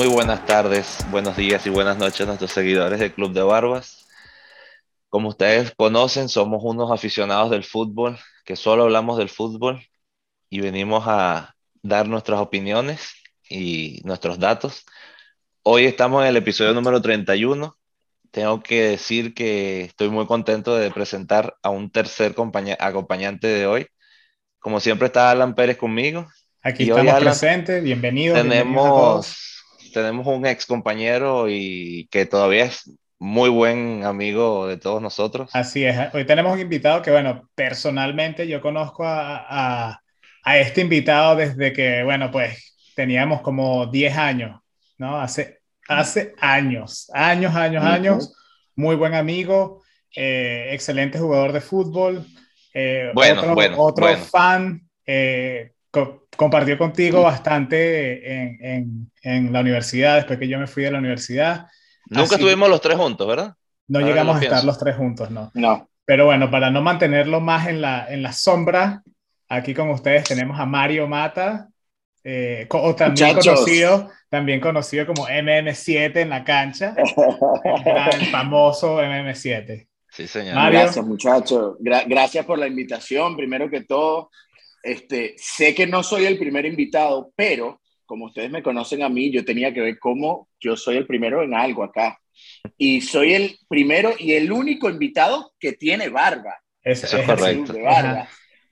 muy buenas tardes, buenos días y buenas noches a nuestros seguidores del Club de Barbas. Como ustedes conocen, somos unos aficionados del fútbol, que solo hablamos del fútbol y venimos a dar nuestras opiniones y nuestros datos. Hoy estamos en el episodio número 31. Tengo que decir que estoy muy contento de presentar a un tercer acompañante de hoy. Como siempre está Alan Pérez conmigo. Aquí estamos presentes, bienvenidos. Tenemos, tenemos un ex compañero y que todavía es muy buen amigo de todos nosotros. Así es. Hoy tenemos un invitado que, bueno, personalmente yo conozco a, a, este invitado desde que, bueno, pues teníamos como 10 años, ¿no? Hace, hace años, años, años, años. Muy buen amigo, eh, excelente jugador de fútbol. Eh, bueno, otro, bueno, otro fan. Eh, compartió contigo bastante en, en, en la universidad, después que yo me fui de la universidad. Nunca estuvimos los tres juntos, ¿verdad? No llegamos a estar los tres juntos, no. No. Pero bueno, para no mantenerlo más en la, en la sombra, aquí con ustedes tenemos a Mario Mata, eh, o también conocido, también conocido como MM7 en la cancha, el famoso MM7. Sí, señor. Gracias, muchachos. gracias por la invitación. Primero que todo, este, sé que no soy el primer invitado, pero como ustedes me conocen a mí, yo tenía que ver cómo yo soy el primero en algo acá. Y soy el primero y el único invitado que tiene barba. Eso, es correcto.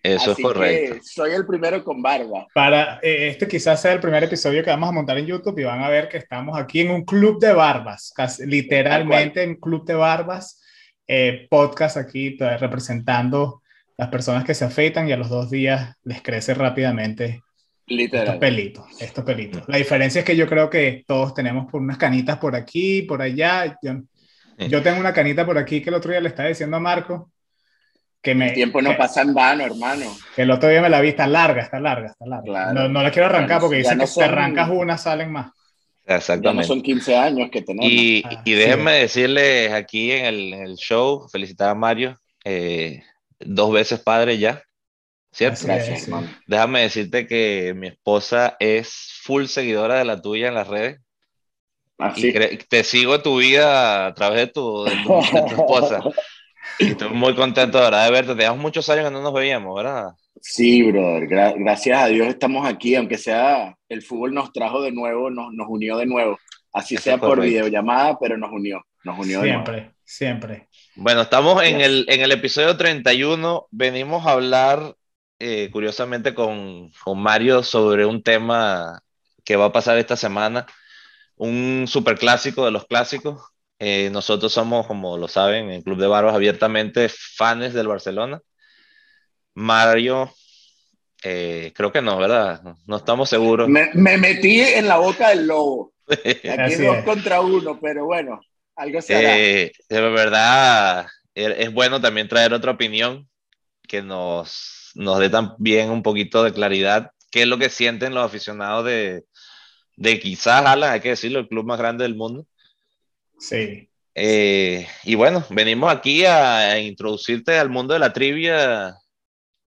Eso es correcto. soy el primero con barba. Para eh, este quizás sea el primer episodio que vamos a montar en YouTube y van a ver que estamos aquí en un club de barbas, casi, literalmente en club de barbas, eh, podcast aquí pues, representando las personas que se afeitan y a los dos días les crece rápidamente Literal. Estos pelitos, estos pelitos. La diferencia es que yo creo que todos tenemos por unas canitas por aquí, por allá. Yo, yo tengo una canita por aquí que el otro día le estaba diciendo a Marco que me... El tiempo no pasa en vano, hermano. Que el otro día me la vi, está larga, está larga, está larga. No, no, la quiero arrancar porque dicen que si arrancas una salen más. Exactamente. Ya no son 15 años que tenemos. Y, ah, y déjenme decirles aquí en el, en el, show, felicitar a Mario, eh, dos veces padre ya. ¿Cierto? Gracias, Déjame decirte que mi esposa es full seguidora de la tuya en las redes. Así. Ah, y te sigo tu vida a través de tu, esposa. y estoy muy contento ¿verdad? de verte. Teníamos muchos años que no nos veíamos, ¿verdad? Sí, brother. gracias a Dios estamos aquí, aunque sea el fútbol nos trajo de nuevo, nos, nos unió de nuevo. Así sea por videollamada, pero nos unió. Nos unió siempre, siempre. Bueno, estamos en el, en el episodio 31. Venimos a hablar eh, curiosamente con, con, Mario sobre un tema que va a pasar esta semana, un superclásico de los clásicos. Eh, nosotros somos, como lo saben, en Club de Barbas abiertamente fans del Barcelona. Mario, eh, creo que no, ¿verdad? No, estamos seguros. Me, me, metí en la boca del lobo. Aquí dos contra uno, pero bueno, algo se de verdad, es bueno también traer otra opinión que nos nos dé también un poquito de claridad qué es lo que sienten los aficionados de, de quizás Alan, hay que decirlo, el club más grande del mundo. Sí. Eh, y bueno, venimos aquí a, introducirte al mundo de la trivia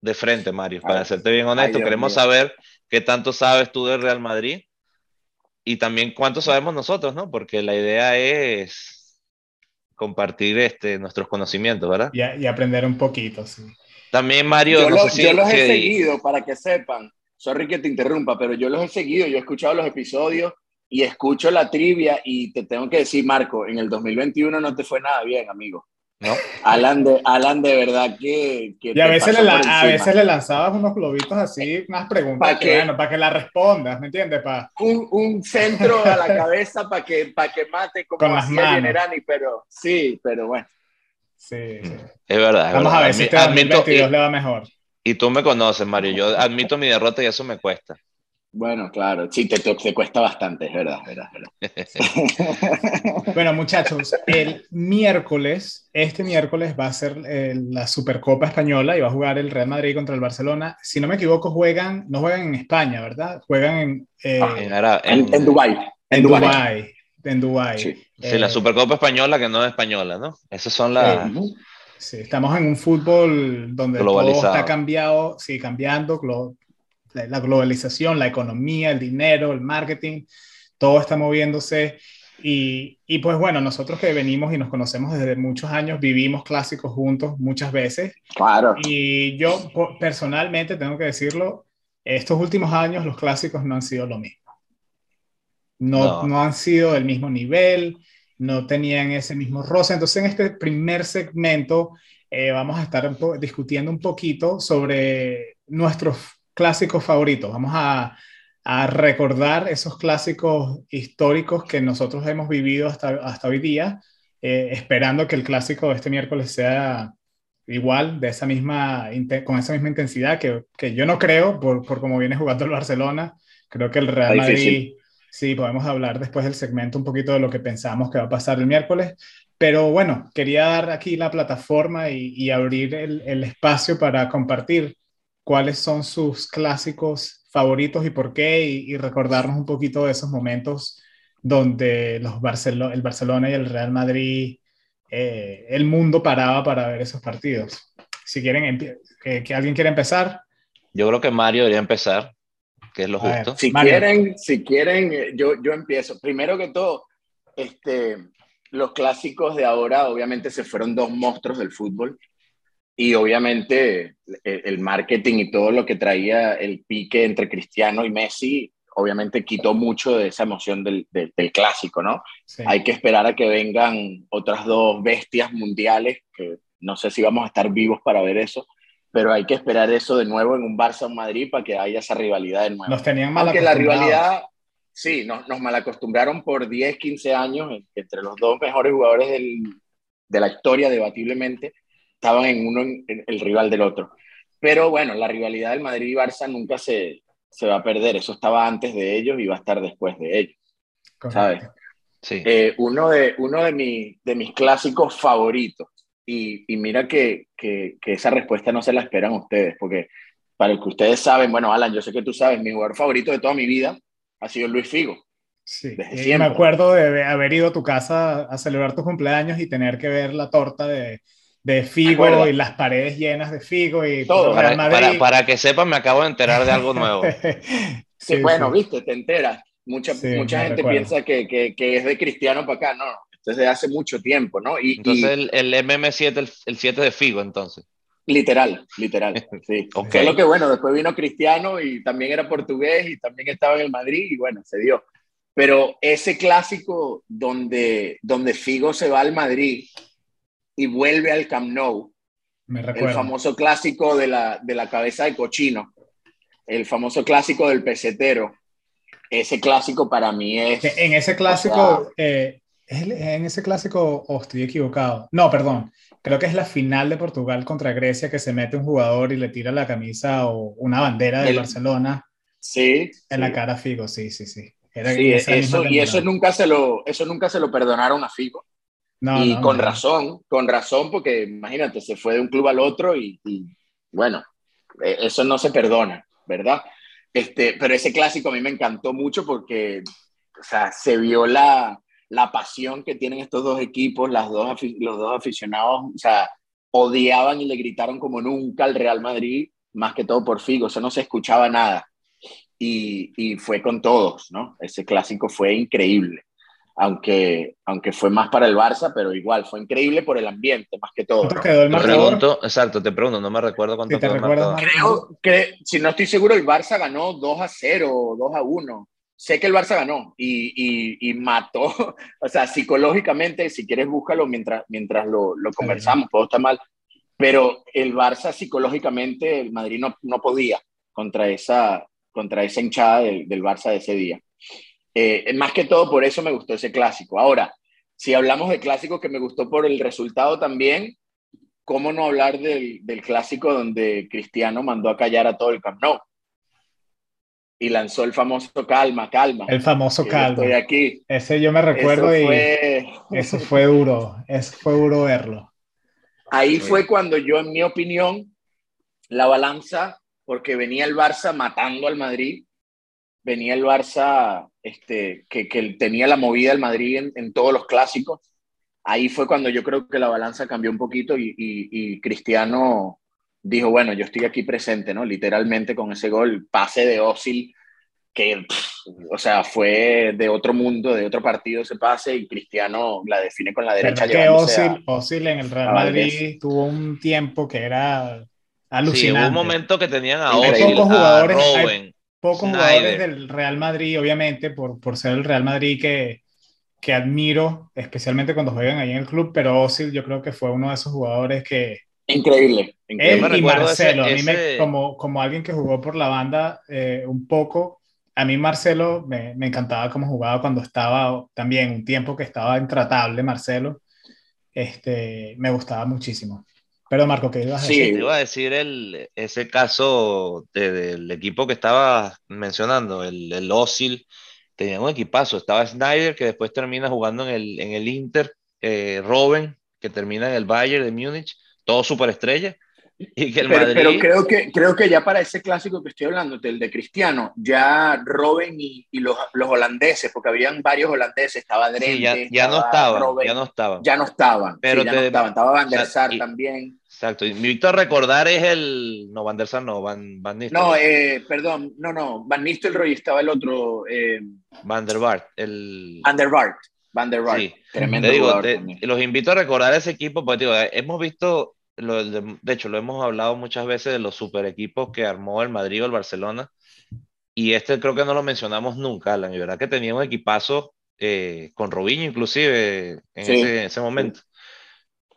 de frente, Mario, para serte bien honesto. Queremos saber qué tanto sabes tú del Real Madrid y también cuánto sabemos nosotros, ¿no? Porque la idea es compartir este, nuestros conocimientos, ¿verdad? Y, y aprender un poquito, sí. También Mario. Yo, los he seguido para que sepan. Sorry que te interrumpa, pero yo los he seguido. Yo he escuchado los episodios y escucho la trivia y te tengo que decir, Marco, en el 2021 no te fue nada bien, amigo. ¿No? Alan, de, Alan, de verdad que... y a veces, le, a veces le lanzabas unos globitos así, unas preguntas, para que, bueno, para que la respondas, ¿me entiendes? Para... Un, un, centro a la cabeza para que, para que mate como Con hacía Generani, pero sí, pero bueno. Sí, Es verdad. Vamos a ver si este 2022 le va mejor. Y tú me conoces, Mario. Yo admito mi derrota y eso me cuesta. Bueno, claro, sí, te, te, cuesta bastante, es verdad, verdad, bueno, muchachos, el miércoles, este miércoles va a ser eh, la Supercopa Española y va a jugar el Real Madrid contra el Barcelona. Si no me equivoco, juegan, no juegan en España, ¿verdad? Juegan en... Eh, ah, en, en, Dubái. En Dubái en Dubái. Sí. la eh, Supercopa Española que no es española, ¿no? Esas son las... sí, estamos en un fútbol donde todo está cambiado, sí, cambiando, la globalización, la economía, el dinero, el marketing, todo está moviéndose. Y, y, pues bueno, nosotros que venimos y nos conocemos desde muchos años, vivimos clásicos juntos muchas veces. Claro. Y yo personalmente tengo que decirlo, estos últimos años los clásicos no han sido lo mismo. No, no. no han sido del mismo nivel, no tenían ese mismo roce. Entonces en este primer segmento eh, vamos a estar discutiendo un poquito sobre nuestros clásicos favoritos. Vamos a, a, recordar esos clásicos históricos que nosotros hemos vivido hasta, hasta hoy día, eh, esperando que el clásico de este miércoles sea igual, de esa misma, con esa misma intensidad, que, que yo no creo, por, por cómo viene jugando el Barcelona. Creo que el Real Madrid, sí, podemos hablar después del segmento un poquito de lo que pensamos que va a pasar el miércoles, pero bueno, quería dar aquí la plataforma y, y abrir el, el, espacio para compartir cuáles son sus clásicos favoritos y por qué, y, y recordarnos un poquito de esos momentos donde los Barcelo el Barcelona y el Real Madrid, eh, el mundo paraba para ver esos partidos. Si quieren, que, que alguien quiere empezar. Yo creo que Mario debería empezar, que es lo A justo. ver, si Mario. quieren, si quieren, yo, yo empiezo. Primero que todo, este, los clásicos de ahora obviamente se fueron dos monstruos del fútbol y obviamente el, el, marketing y todo lo que traía el pique entre Cristiano y Messi obviamente quitó mucho de esa emoción del, del, del clásico, ¿no? Sí. Hay que esperar a que vengan otras dos bestias mundiales, que no sé si vamos a estar vivos para ver eso, pero hay que esperar eso de nuevo en un Barça o Madrid para que haya esa rivalidad de nuevo. Nos tenían mal Aunque la rivalidad sí, nos, nos malacostumbraron por 10, 15 años entre los dos mejores jugadores del, de la historia, debatiblemente, estaban en uno en, en el rival del otro. Pero bueno, la rivalidad del Madrid y Barça nunca se, se va a perder. Eso estaba antes de ellos y va a estar después de ellos. Correcto. ¿Sabes? Sí. Eh, uno de, uno de, mi, de mis clásicos favoritos. Y, y mira que, que, que, esa respuesta no se la esperan ustedes, porque para el que ustedes saben, bueno, Alan, yo sé que tú sabes, mi jugador favorito de toda mi vida ha sido Luis Figo. Sí, y me acuerdo de haber ido a tu casa a celebrar tu cumpleaños y tener que ver la torta de, de Figo y las paredes llenas de Figo y todo. Para, para, para, que sepan, me acabo de enterar de algo nuevo. sí, sí, bueno, sí. viste, te enteras. Mucha, mucha gente recuerdo. piensa que, que, que, es de Cristiano para acá, no, esto es de hace mucho tiempo, ¿no? Y, entonces y, el, el, MM7, el, el 7 de Figo, entonces. Literal, literal, sí. okay. Solo que bueno, después vino Cristiano y también era portugués y también estaba en el Madrid y bueno, se dio. Pero ese clásico donde, donde Figo se va al Madrid y vuelve al Camp Nou, Me el famoso clásico de la, de la cabeza de cochino, el famoso clásico del pesetero, ese clásico para mí es... En ese clásico, o sea, eh, en ese clásico, oh, estoy equivocado. No, perdón, creo que es la final de Portugal contra Grecia que se mete un jugador y le tira la camisa o una bandera de el, Barcelona. Sí. En sí. la cara a Figo, sí, sí, sí. Era sí eso, y eso nunca, se lo, eso nunca se lo perdonaron a Figo. No, y no, con no. razón, con razón, porque imagínate, se fue de un club al otro y, y, bueno, e, eso no se perdona, ¿verdad? Este, pero ese clásico a mí me encantó mucho porque, o sea, se vio la, la pasión que tienen estos dos equipos, las dos, los dos aficionados, o sea, odiaban y le gritaron como nunca al Real Madrid, más que todo por Figo, eso no se escuchaba nada. Y, y fue con todos, ¿no? Ese clásico fue increíble aunque, aunque fue más para el Barça, pero igual fue increíble por el ambiente, más que todo. ¿no? quedó el te pregunto, exacto, te pregunto, no me recuerdo cuánto sí, quedó el marcador. Creo que, si no estoy seguro, el Barça ganó 2 a 0 o 2 a 1. Sé que el Barça ganó y, y, y, mató, o sea, psicológicamente, si quieres búscalo mientras, mientras lo, lo conversamos, todo está mal, pero el Barça psicológicamente, el Madrid no, no podía contra esa, contra esa hinchada del, del Barça de ese día. Eh, más que todo por eso me gustó ese clásico. Ahora, si hablamos de clásico que me gustó por el resultado también, ¿cómo no hablar del, del clásico donde Cristiano mandó a callar a todo el Camp Nou? Y lanzó el famoso calma, calma. El famoso calma. Estoy aquí. Ese yo me recuerdo eso y fue... eso fue duro, eso fue duro verlo. Ahí sí. fue cuando yo, en mi opinión, la balanza, porque venía el Barça matando al Madrid, venía el Barça este, que, que tenía la movida del Madrid en, en, todos los clásicos. Ahí fue cuando yo creo que la balanza cambió un poquito y, y, y, Cristiano dijo, bueno, yo estoy aquí presente, ¿no? Literalmente con ese gol, pase de Osil que, o sea, fue de otro mundo, de otro partido ese pase y Cristiano la define con la derecha. que Osil, en el Real Madrid tuvo un tiempo que era alucinante. Sí, hubo un momento que tenían a Osil, pocos jugadores, pocos jugadores del Real Madrid, obviamente, por, por ser el Real Madrid que, que admiro, especialmente cuando juegan ahí en el club, pero Osil yo creo que fue uno de esos jugadores que... Increíble. increíble. Él y Marcelo, a mí me, como, como alguien que jugó por la banda eh, un poco, a mí Marcelo me, me, encantaba cómo jugaba cuando estaba también un tiempo que estaba intratable Marcelo. Este, me gustaba muchísimo. Pero Marco, ¿qué ibas a decir? Sí, iba a decir el, ese caso del equipo que estaba mencionando, el, el Osil, tenía un equipazo. Estaba Snyder, que después termina jugando en el, en el Inter, eh, Robben, que termina en el Bayern de Múnich, todo superestrella. Y que el pero, Madrid... pero, creo, que, creo que ya para ese clásico que estoy hablando, el de Cristiano, ya Robben y, y los, los, holandeses, porque habían varios holandeses, estaba Drenthe, sí, ya, ya, no estaban, ya no estaban. Ya no estaban, pero sí, ya te, no estaban. Estaba Van der Sar y, también. Exacto, y Víctor recordar es el, no, Van der Sar no, Van, Van Nistelrooy. No, eh, perdón, no, no, Van Nistelrooy estaba el otro. Eh, Van der Bart, el... Van der Bart. Van der Bart, sí. tremendo te digo, te, los invito a recordar ese equipo, porque digo, hemos visto lo, de, de, hecho, lo hemos hablado muchas veces de los super equipos que armó el Madrid o el Barcelona. Y este creo que no lo mencionamos nunca, Alan. Y verdad que tenía un equipazo eh, con Robinho, inclusive, en sí. ese, ese, momento.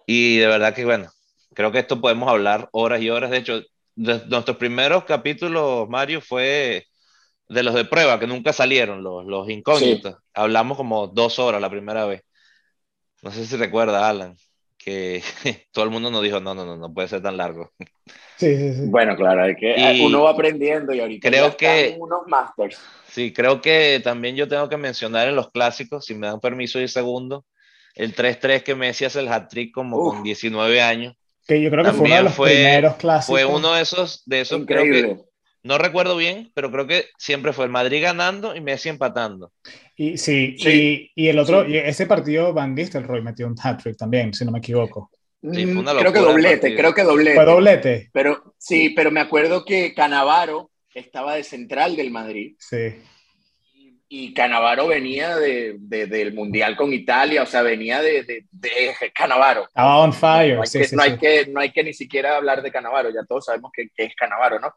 Y de verdad que, bueno, creo que esto podemos hablar horas y horas. De hecho, de nuestros primeros capítulos, Mario, fue de los de prueba, que nunca salieron, los, los incógnitos. Sí. Hablamos como dos horas la primera vez. No sé si recuerda, Alan que todo el mundo nos dijo, no, no, no, no puede ser tan largo. Sí, sí, sí. Bueno, claro, es que y uno va aprendiendo y ahorita creo que unos masters. Sí, creo que también yo tengo que mencionar en los clásicos, si me dan permiso y segundo, el 3-3 que Messi hace el hat-trick como Uf. con 19 años. Que yo creo que fue uno de los fue, primeros clásicos. Fue uno de esos, de esos Increíble. creo que no recuerdo bien, pero creo que siempre fue el Madrid ganando y Messi empatando. Y sí, sí. Y, y, el otro, sí. y ese partido Van Nistelrooy metió un hat-trick también, si no me equivoco. Sí, creo que doblete, creo que doblete. Fue doblete. Pero sí, pero me acuerdo que Canavaro estaba de central del Madrid. Sí. Y, Canavaro venía de, de, del Mundial con Italia, o sea, venía de, de Canavaro. Estaba on fire. No hay, sí, que, sí, no, hay que, no hay que ni siquiera hablar de Canavaro, ya todos sabemos que, que es Canavaro, ¿no?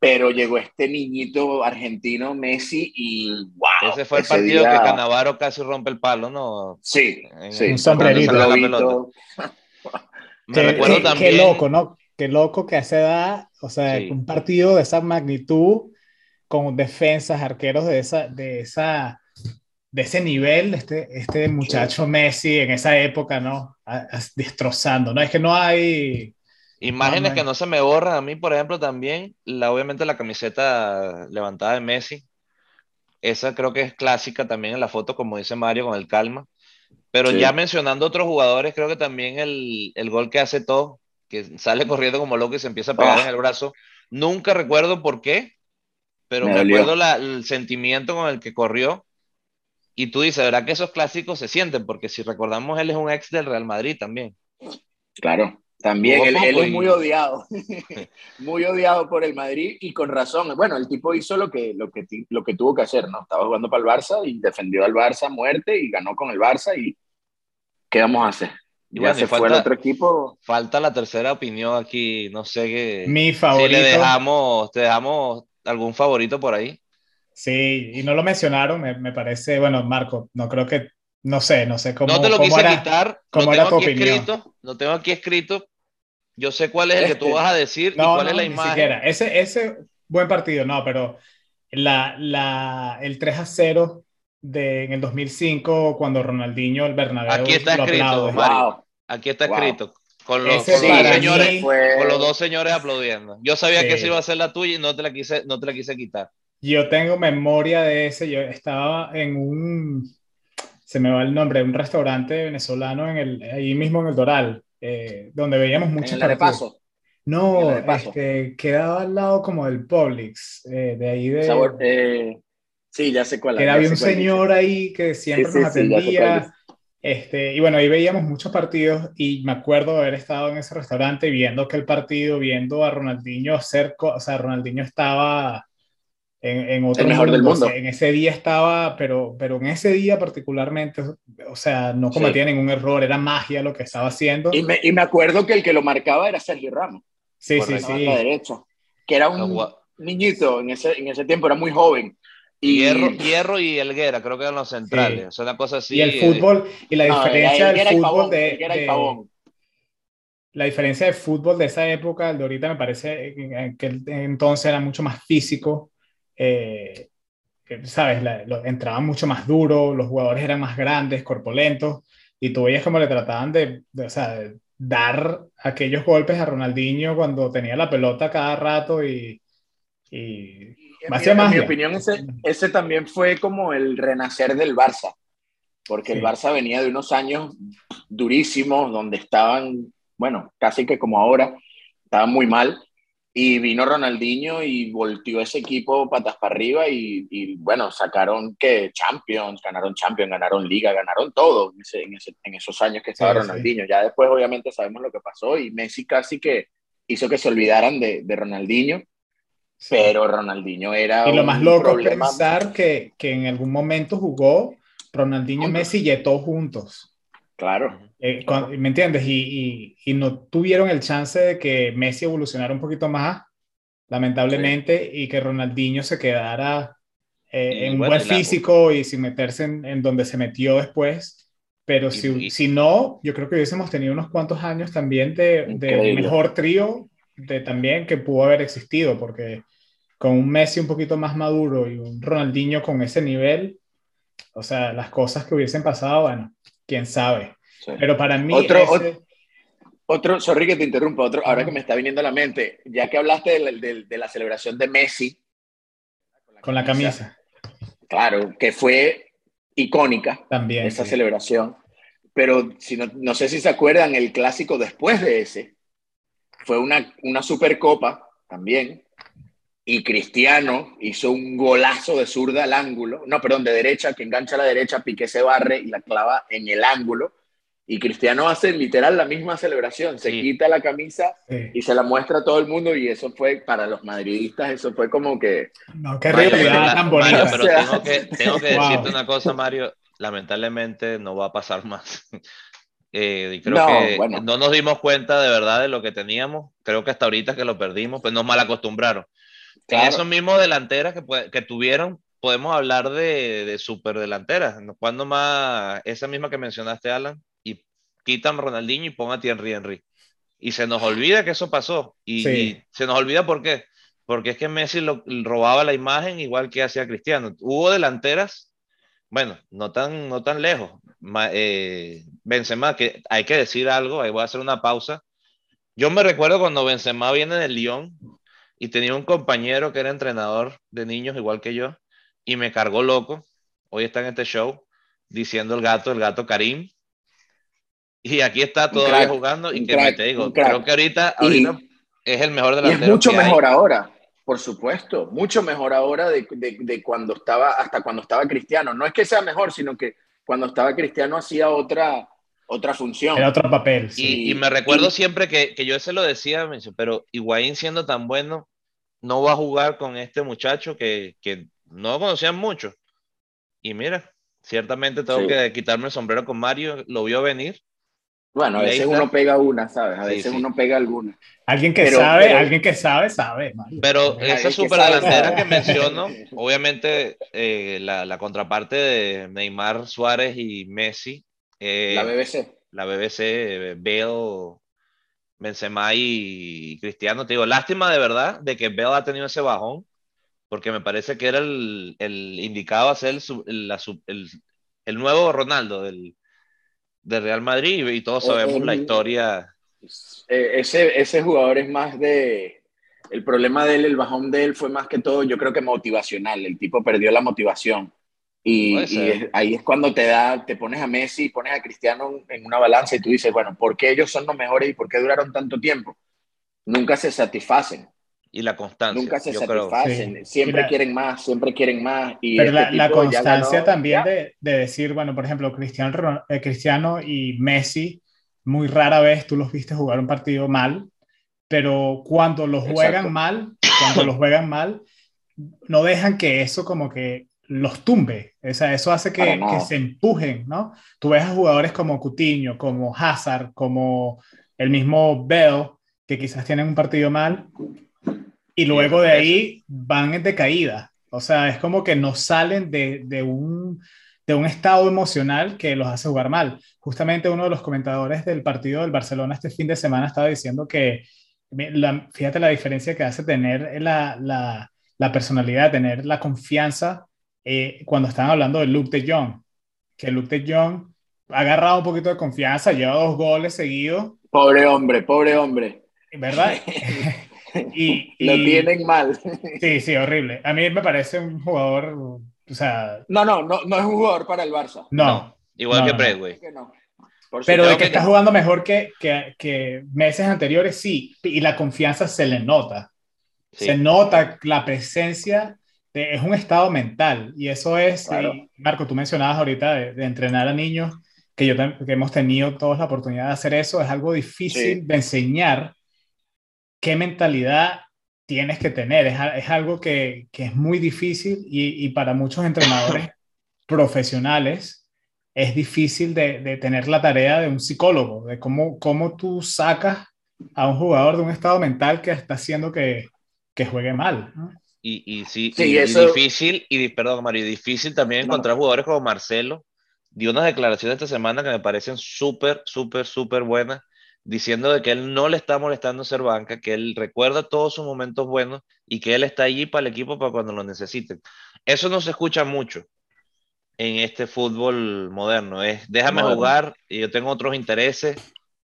pero llegó este niñito argentino Messi y wow. Ese fue el ese partido día... que Canavaro casi rompe el palo, ¿no? Sí, en sí. un sombrerito. Me qué, recuerdo qué, también. Qué loco, ¿no? Qué loco que a esa edad, o sea, sí. un partido de esa magnitud, con defensas, arqueros de esa, de esa, de ese nivel, este, este muchacho sí. Messi en esa época, ¿no? A, a, destrozando, ¿no? Es que no hay Imágenes no, que no se me borran a mí, por ejemplo, también, la, obviamente la camiseta levantada de Messi, esa creo que es clásica también en la foto, como dice Mario, con el calma. Pero sí. ya mencionando otros jugadores, creo que también el, el, gol que hace todo, que sale corriendo como loco y se empieza a pegar en el brazo, nunca recuerdo por qué, pero me, me acuerdo la, el sentimiento con el que corrió. Y tú dices, ¿verdad que esos clásicos se sienten? Porque si recordamos, él es un ex del Real Madrid también. Claro, también él, él, es muy odiado, muy odiado por el Madrid y con razón. Bueno, el tipo hizo lo que, lo que, lo que tuvo que hacer, ¿no? Estaba jugando para el Barça y defendió al Barça a muerte y ganó con el Barça y ¿qué vamos a hacer? Y bueno, ya se falta, fue el otro equipo. Falta la tercera opinión aquí, no sé qué. Mi favorito. Si le dejamos, te dejamos algún favorito por ahí. Sí, y no lo mencionaron, me, me parece, bueno, Marco, no creo que no sé, no sé cómo. No te lo quise era, quitar. ¿Cómo era tu aquí opinión? Escrito, lo tengo aquí escrito. Yo sé cuál es el Este. que tú vas a decir no, y cuál no, es la ni imagen. Siquiera. Ese, ese buen partido, no, pero la, la, el 3 a 0 de, en el 2005, cuando Ronaldinho, el Bernabéu, Aquí está lo escrito, aplaude. Mario. Aquí está Wow. escrito. Con los, con los para señores, fue- con los dos señores aplaudiendo. Yo sabía Sí. que esa iba a ser la tuya y no te la quise, no te la quise quitar. Yo tengo memoria de ese. Yo estaba en un, se me va el nombre, un restaurante venezolano en el, ahí mismo en el Doral, eh, donde veíamos En muchos el partidos. repaso. En No, el repaso. este, quedaba al lado como del Publix, eh, de ahí de... Sabor, eh, sí, ya sé cuál ya había un señor ahí que siempre Sí, sí, nos sí, atendía. Este, y bueno, ahí veíamos muchos partidos y me acuerdo de haber estado en ese restaurante viendo aquel partido, viendo a Ronaldinho hacer, o sea, Ronaldinho estaba en, otro el mejor del mundo. en ese día estaba, pero, pero en ese día particularmente, o sea, no cometía ningún error, era magia lo que estaba haciendo. Y me, y me acuerdo que el que lo marcaba era Sergio Ramos. Sí, sí, sí. La derecha, que era un niñito en ese, en ese tiempo, era muy joven. Y... Hierro, Hierro y Elguera, creo que eran los centrales. O sea, una cosa así. Y el fútbol, y la diferencia del fútbol de, de, La diferencia del fútbol de esa época, el de ahorita, me parece que entonces era mucho más físico eh, ¿sabes? lo, entraban mucho más duro, los jugadores eran más grandes, corpulentos, y tú veías como le trataban de, o sea, dar aquellos golpes a Ronaldinho cuando tenía la pelota cada rato y... y en, mi, opinión, ese, ese también fue como el renacer del Barça, porque el Barça venía de unos años durísimos donde estaban, bueno, casi que como ahora, estaban muy mal y vino Ronaldinho y volteó ese equipo patas para arriba y, bueno, sacaron que Champions, ganaron Champions, ganaron Liga, ganaron todo en, en, esos años que estaba Ronaldinho. Ya después obviamente sabemos lo que pasó y Messi casi que hizo que se olvidaran de, de Ronaldinho, pero Ronaldinho era... Y lo más loco es pensar que, que en algún momento jugó Ronaldinho, Messi y todos juntos. Claro. Eh, ¿Me entiendes? Y, y, no tuvieron el chance de que Messi evolucionara un poquito más, lamentablemente, y que Ronaldinho se quedara eh, en buen físico y sin meterse en, en, donde se metió después. Pero si, si no, yo creo que hubiésemos tenido unos cuantos años también de, de mejor trío de también que pudo haber existido, porque con un Messi un poquito más maduro y un Ronaldinho con ese nivel, o sea, las cosas que hubiesen pasado, bueno, quién sabe. Pero para mí... Otro, otro, sorry que te interrumpa, otro, ahora que me está viniendo a la mente, ya que hablaste de, la celebración de Messi. Con la camisa. Claro, que fue icónica también esa celebración. Pero si no, no sé si se acuerdan, el clásico después de ese fue una, una supercopa también, y Cristiano hizo un golazo de zurda al ángulo, no, perdón, de derecha, que engancha a la derecha, Piqué se barre y la clava en el ángulo. Y Cristiano hace literal la misma celebración, se quita la camisa y se la muestra a todo el mundo y eso fue para los madridistas, eso fue como que... No, qué realidad tan bonita. pero tengo que, tengo que decirte una cosa, Mario, lamentablemente no va a pasar más. Eh, creo no, que no nos dimos cuenta de verdad de lo que teníamos, creo que hasta ahorita que lo perdimos, pues nos mal acostumbraron. En esos mismos delanteras que, que tuvieron, podemos hablar de, de super delanteras. Cuando más, esa misma que mencionaste, Alan, y quitan Ronaldinho y pongan a Thierry Henry. Y se nos olvida que eso pasó. Y, se nos olvida por qué. Porque es que Messi lo, robaba la imagen igual que hacía Cristiano. Hubo delanteras, bueno, no tan, no tan lejos. Eh, Benzema, que hay que decir algo, ahí voy a hacer una pausa. Yo me recuerdo cuando Benzema viene del Lyon, y tenía un compañero que era entrenador de niños igual que yo y me cargó loco. Hoy está en este show diciendo el gato, el gato Karim. Y aquí está todavía jugando y que me te digo, creo que ahorita, es el mejor delantero. Y es mucho mejor ahora, por supuesto, mucho mejor ahora de, de, cuando estaba, hasta cuando estaba Cristiano. No es que sea mejor, sino que cuando estaba Cristiano hacía otra, otra función. Era otro papel. Y, me recuerdo siempre que, que, yo se lo decía, pero Higuaín siendo tan bueno, no va a jugar con este muchacho que, que no conocían mucho. Y mira, ciertamente tengo que quitarme el sombrero con Mario, lo vio venir. Bueno, a veces uno pega una, ¿sabes? A veces uno pega alguna. Alguien que sabe, alguien que sabe, sabe. Pero esa super delantera que menciono, obviamente eh, la, la, contraparte de Neymar, Suárez y Messi, eh, la BBC. La BBC, Bale, Benzema y Cristiano. Te digo, lástima de verdad de que Bale ha tenido ese bajón, porque me parece que era el, el indicado a ser el, el, el, nuevo Ronaldo del, del, Real Madrid y todos sabemos la historia. Eh, ese, ese jugador es más de... El problema de él, el bajón de él fue más que todo, yo creo que motivacional. El tipo perdió la motivación. Y, ahí es cuando te da, te pones a Messi, pones a Cristiano en una balanza y tú dices, bueno, ¿por qué ellos son los mejores y por qué duraron tanto tiempo? Nunca se satisfacen. Y la constancia. Nunca se satisfacen. Siempre quieren más, siempre quieren más. Y Pero este la, constancia también de, de, decir, bueno, por ejemplo, Cristiano, eh, Cristiano y Messi, muy rara vez tú los viste jugar un partido mal, pero cuando los juegan mal, cuando los juegan mal, no dejan que eso como que los tumbe. O sea, eso hace que, que, se empujen, ¿no? Tú ves a jugadores como Cutiño, como Hazard, como el mismo Bell, que quizás tienen un partido mal, y luego de ahí van en decaída. O sea, es como que no salen de, de, un, de un estado emocional que los hace jugar mal. Justamente uno de los comentadores del partido del Barcelona este fin de semana estaba diciendo que, fíjate la diferencia que hace tener la, la, la personalidad, tener la confianza eh, cuando estaban hablando de Luke de Jong, que Luke de Jong ha agarrado un poquito de confianza, lleva dos goles seguidos. Pobre hombre, pobre hombre. ¿Verdad? y, Lo tienen mal. sí, sí, horrible. A mí me parece un jugador, o sea... No, no, no, no es un jugador para el Barça. No. igual que Bradway. Pero de que, está jugando mejor que, que, que, meses anteriores, sí. Y la confianza se le nota. Se nota la presencia, de, es un estado mental. Y eso es, Marco, tú mencionabas ahorita de, entrenar a niños, que, yo, que hemos tenido todos la oportunidad de hacer eso. Es algo difícil de enseñar qué mentalidad tienes que tener. Es, es algo que, que, es muy difícil y, y para muchos entrenadores profesionales es difícil de, de, tener la tarea de un psicólogo, de cómo, cómo tú sacas a un jugador de un estado mental que está haciendo que, que juegue mal. Y, y, sí, y, difícil, y perdón, Mario, difícil también encontrar jugadores como Marcelo. Dio unas declaraciones esta semana que me parecen súper, súper, súper buenas diciendo de que él no le está molestando ser banca, que él recuerda todos sus momentos buenos y que él está allí para el equipo para cuando lo necesiten. Eso no se escucha mucho en este fútbol moderno. Es déjame jugar y yo tengo otros intereses,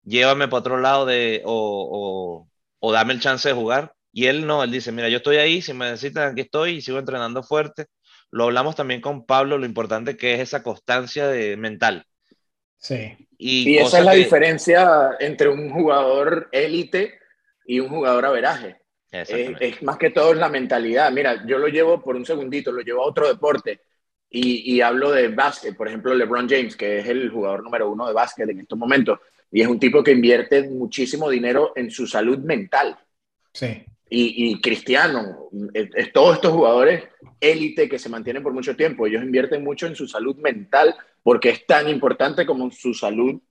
llévame para otro lado de, o, o, o, dame el chance de jugar. Y él no, él dice, mira, yo estoy ahí, si me necesitan, aquí estoy y sigo entrenando fuerte. Lo hablamos también con Pablo, lo importante que es esa constancia de, mental. Sí. Y, esa es la diferencia entre un jugador élite y un jugador averaje. Es, es, más que todo la mentalidad. Mira, yo lo llevo por un segundito, lo llevo a otro deporte y, y, hablo de básquet. Por ejemplo, LeBron James, que es el jugador número uno de básquet en estos momentos. Y es un tipo que invierte muchísimo dinero en su salud mental. Sí. Y, y Cristiano, es, todos estos jugadores élite que se mantienen por mucho tiempo, ellos invierten mucho en su salud mental porque es tan importante como su salud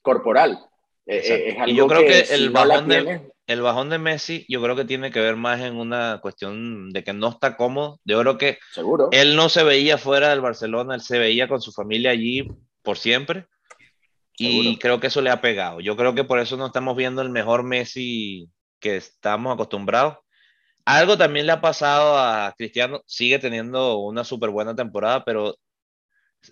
corporal. Eh, eh, y yo creo que, el, bajón de, el bajón de Messi, yo creo que tiene que ver más en una cuestión de que no está cómodo. Yo creo que Seguro. él no se veía fuera del Barcelona, él se veía con su familia allí por siempre. Y creo que eso le ha pegado. Yo creo que por eso no estamos viendo el mejor Messi que estamos acostumbrados. Algo también le ha pasado a Cristiano, sigue teniendo una súper buena temporada, pero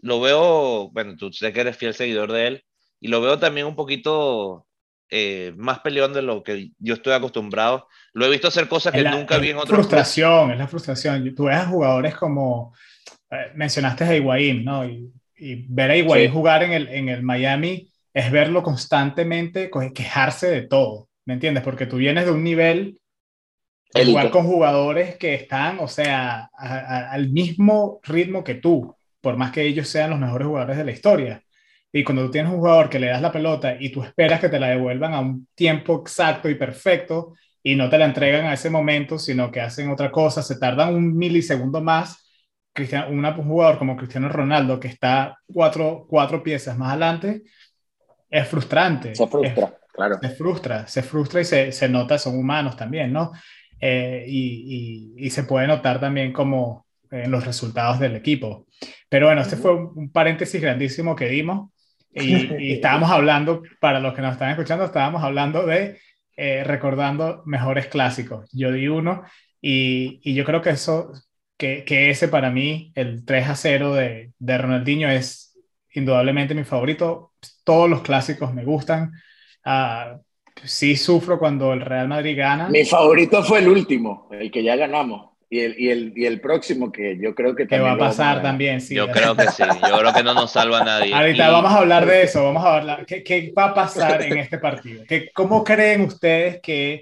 lo veo, bueno, tú sé que eres fiel seguidor de él, y lo veo también un poquito eh, más peleón de lo que yo estoy acostumbrado. Lo he visto hacer cosas que nunca vi en otros frustración, Es la frustración, Tú ves a jugadores como, eh, mencionaste a Higuaín, ¿no? Y, ver a Higuaín jugar en el, en el Miami es verlo constantemente quejarse de todo, ¿me entiendes? Porque tú vienes de un nivel de jugar con jugadores que están, o sea, al mismo ritmo que tú por más que ellos sean los mejores jugadores de la historia. Y cuando tú tienes un jugador que le das la pelota y tú esperas que te la devuelvan a un tiempo exacto y perfecto y no te la entregan a ese momento, sino que hacen otra cosa, se tardan un milisegundo más, Cristiano, un jugador como Cristiano Ronaldo, que está cuatro, cuatro piezas más adelante, es frustrante. Se frustra, claro. Se frustra, se frustra y se, se nota, son humanos también, ¿no? Eh, y, y, y, se puede notar también como en los resultados del equipo. Pero bueno, este fue un, paréntesis grandísimo que dimos y, estábamos hablando, para los que nos están escuchando, estábamos hablando de eh, recordando mejores clásicos. Yo di uno y, y yo creo que eso, que, que, ese para mí, el 3 a 0 de, de Ronaldinho es indudablemente mi favorito. Todos los clásicos me gustan. Uh, sí sufro cuando el Real Madrid gana. Mi favorito fue el último, el que ya ganamos. Y el, y, el, y el próximo que yo creo que, que va a pasar también, sí. Yo creo que sí, yo creo que no nos salva a nadie. Ahorita vamos a hablar de eso, vamos a hablar, ¿qué, ¿qué, va a pasar en este partido? ¿Qué, ¿Cómo creen ustedes que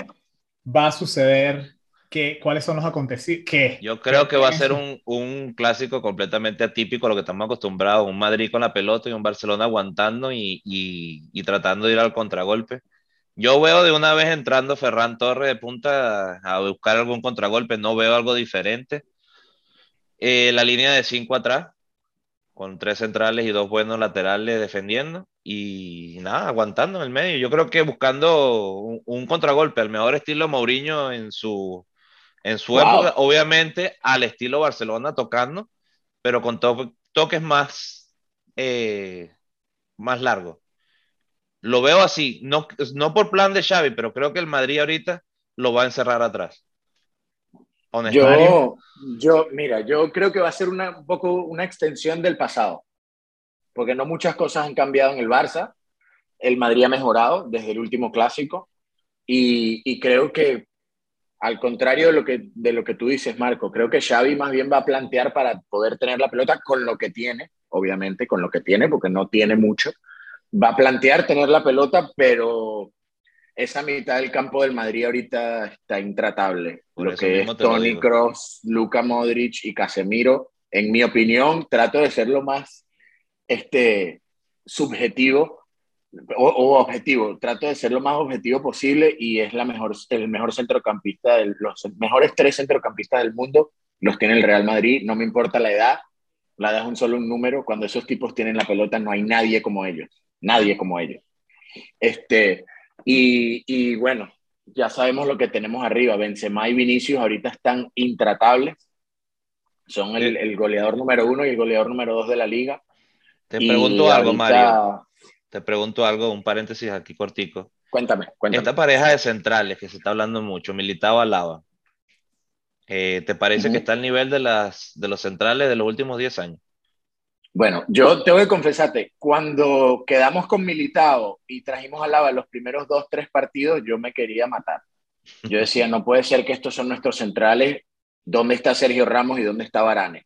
va a suceder? ¿Qué, ¿Cuáles son los acontecidos? Yo creo que va a ser un, un, clásico completamente atípico a lo que estamos acostumbrados, un Madrid con la pelota y un Barcelona aguantando y, y, y tratando de ir al contragolpe. Yo veo de una vez entrando Ferran Torres de punta a, buscar algún contragolpe, no veo algo diferente. Eh, la línea de cinco atrás, con tres centrales y dos buenos laterales defendiendo y nada, aguantando en el medio. Yo creo que buscando un, contragolpe al mejor estilo Mourinho en su, en su época, obviamente al estilo Barcelona tocando, pero con toques más, eh, más largos. Lo veo así, no, no por plan de Xavi, pero creo que el Madrid ahorita lo va a encerrar atrás. Yo, yo, mira, yo creo que va a ser una, un poco una extensión del pasado, porque no muchas cosas han cambiado en el Barça. El Madrid ha mejorado desde el último clásico y, y creo que, al contrario de lo, que, de lo que tú dices, Marco, creo que Xavi más bien va a plantear para poder tener la pelota con lo que tiene, obviamente con lo que tiene, porque no tiene mucho, va a plantear tener la pelota, pero esa mitad del campo del Madrid ahorita está intratable. lo que es Tony Cross, Luka Modric y Casemiro, en mi opinión, trato de ser lo más este, subjetivo o, objetivo, trato de ser lo más objetivo posible y es la mejor, el mejor centrocampista, de los mejores tres centrocampistas del mundo los tiene el Real Madrid, no me importa la edad, la edad es un solo un número, cuando esos tipos tienen la pelota no hay nadie como ellos nadie como ellos. Este, y, y, bueno, ya sabemos lo que tenemos arriba. Benzema y Vinicius ahorita están intratables. Son el, el goleador número uno y el goleador número dos de la liga. Te pregunto algo, Mario. Te pregunto algo, un paréntesis aquí cortico. Cuéntame, cuéntame. Esta pareja de centrales que se está hablando mucho, Militao Alaba, eh, ¿te parece que está al nivel de, las, de los centrales de los últimos 10 años? Bueno, yo tengo que confesarte, cuando quedamos con Militao y trajimos a Lava los primeros dos, tres partidos, yo me quería matar. Yo decía, no puede ser que estos son nuestros centrales. ¿Dónde está Sergio Ramos y dónde está Varane?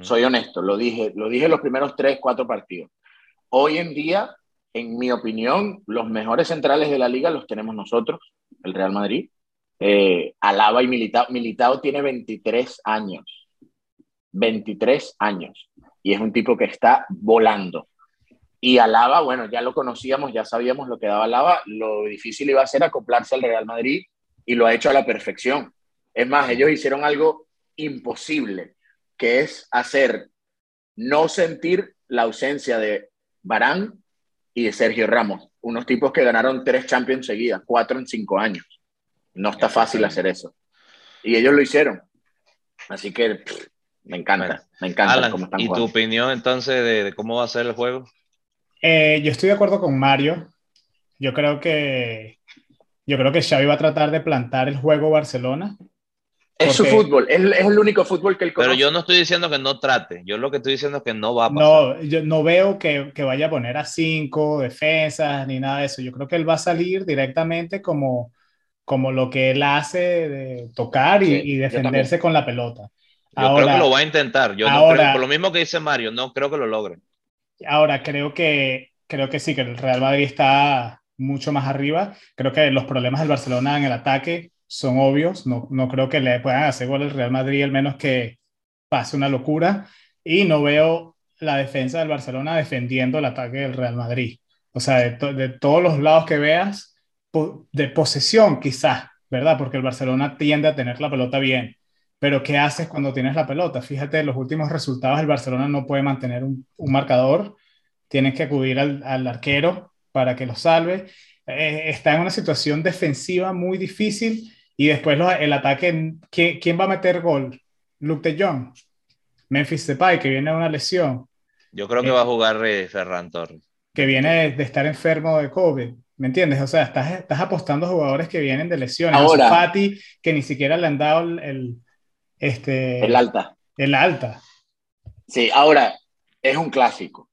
Soy honesto, lo dije, lo dije los primeros tres, cuatro partidos. Hoy en día, en mi opinión, los mejores centrales de la liga los tenemos nosotros, el Real Madrid. Eh, Alaba y Militao. Militao tiene 23 años. 23 años y es un tipo que está volando. Y Alaba, bueno, ya lo conocíamos, ya sabíamos lo que daba Alaba, lo difícil iba a ser acoplarse al Real Madrid y lo ha hecho a la perfección. Es más, ellos hicieron algo imposible, que es hacer no sentir la ausencia de Barán y de Sergio Ramos, unos tipos que ganaron tres Champions seguidas, cuatro en cinco años. No está fácil hacer eso. Y ellos lo hicieron. Así que me encanta, me encanta cómo están ¿Y tu opinión entonces de, cómo va a ser el juego? Eh, yo estoy de acuerdo con Mario. Yo creo que yo creo que Xavi va a tratar de plantar el juego Barcelona. Es su fútbol, es, es, el único fútbol que él conoce. Pero yo no estoy diciendo que no trate, yo lo que estoy diciendo es que no va a pasar. No, yo no veo que, que vaya a poner a cinco defensas ni nada de eso. Yo creo que él va a salir directamente como, como lo que él hace de tocar y, y defenderse con la pelota. Yo creo que lo va a intentar. Yo no creo, por lo mismo que dice Mario, no creo que lo logre. Ahora, creo que, creo que sí, que el Real Madrid está mucho más arriba. Creo que los problemas del Barcelona en el ataque son obvios. No, no creo que le puedan hacer gol al Real Madrid, al menos que pase una locura. Y no veo la defensa del Barcelona defendiendo el ataque del Real Madrid. O sea, de, de todos los lados que veas, de posesión quizás, ¿verdad? Porque el Barcelona tiende a tener la pelota bien pero ¿qué haces cuando tienes la pelota? Fíjate, los últimos resultados, el Barcelona no puede mantener un, marcador, tienes que acudir al, arquero para que lo salve. Eh, está en una situación defensiva muy difícil y después el ataque, ¿quién, va a meter gol? Luke de Jong, Memphis Depay, que viene de una lesión. Yo creo que va a jugar eh, Ferran Torres. Que viene de estar enfermo de COVID. ¿Me entiendes? O sea, estás, estás apostando a jugadores que vienen de lesiones. Ahora, Fati, que ni siquiera le han dado el, este, el alta. El alta. Sí, ahora es un clásico.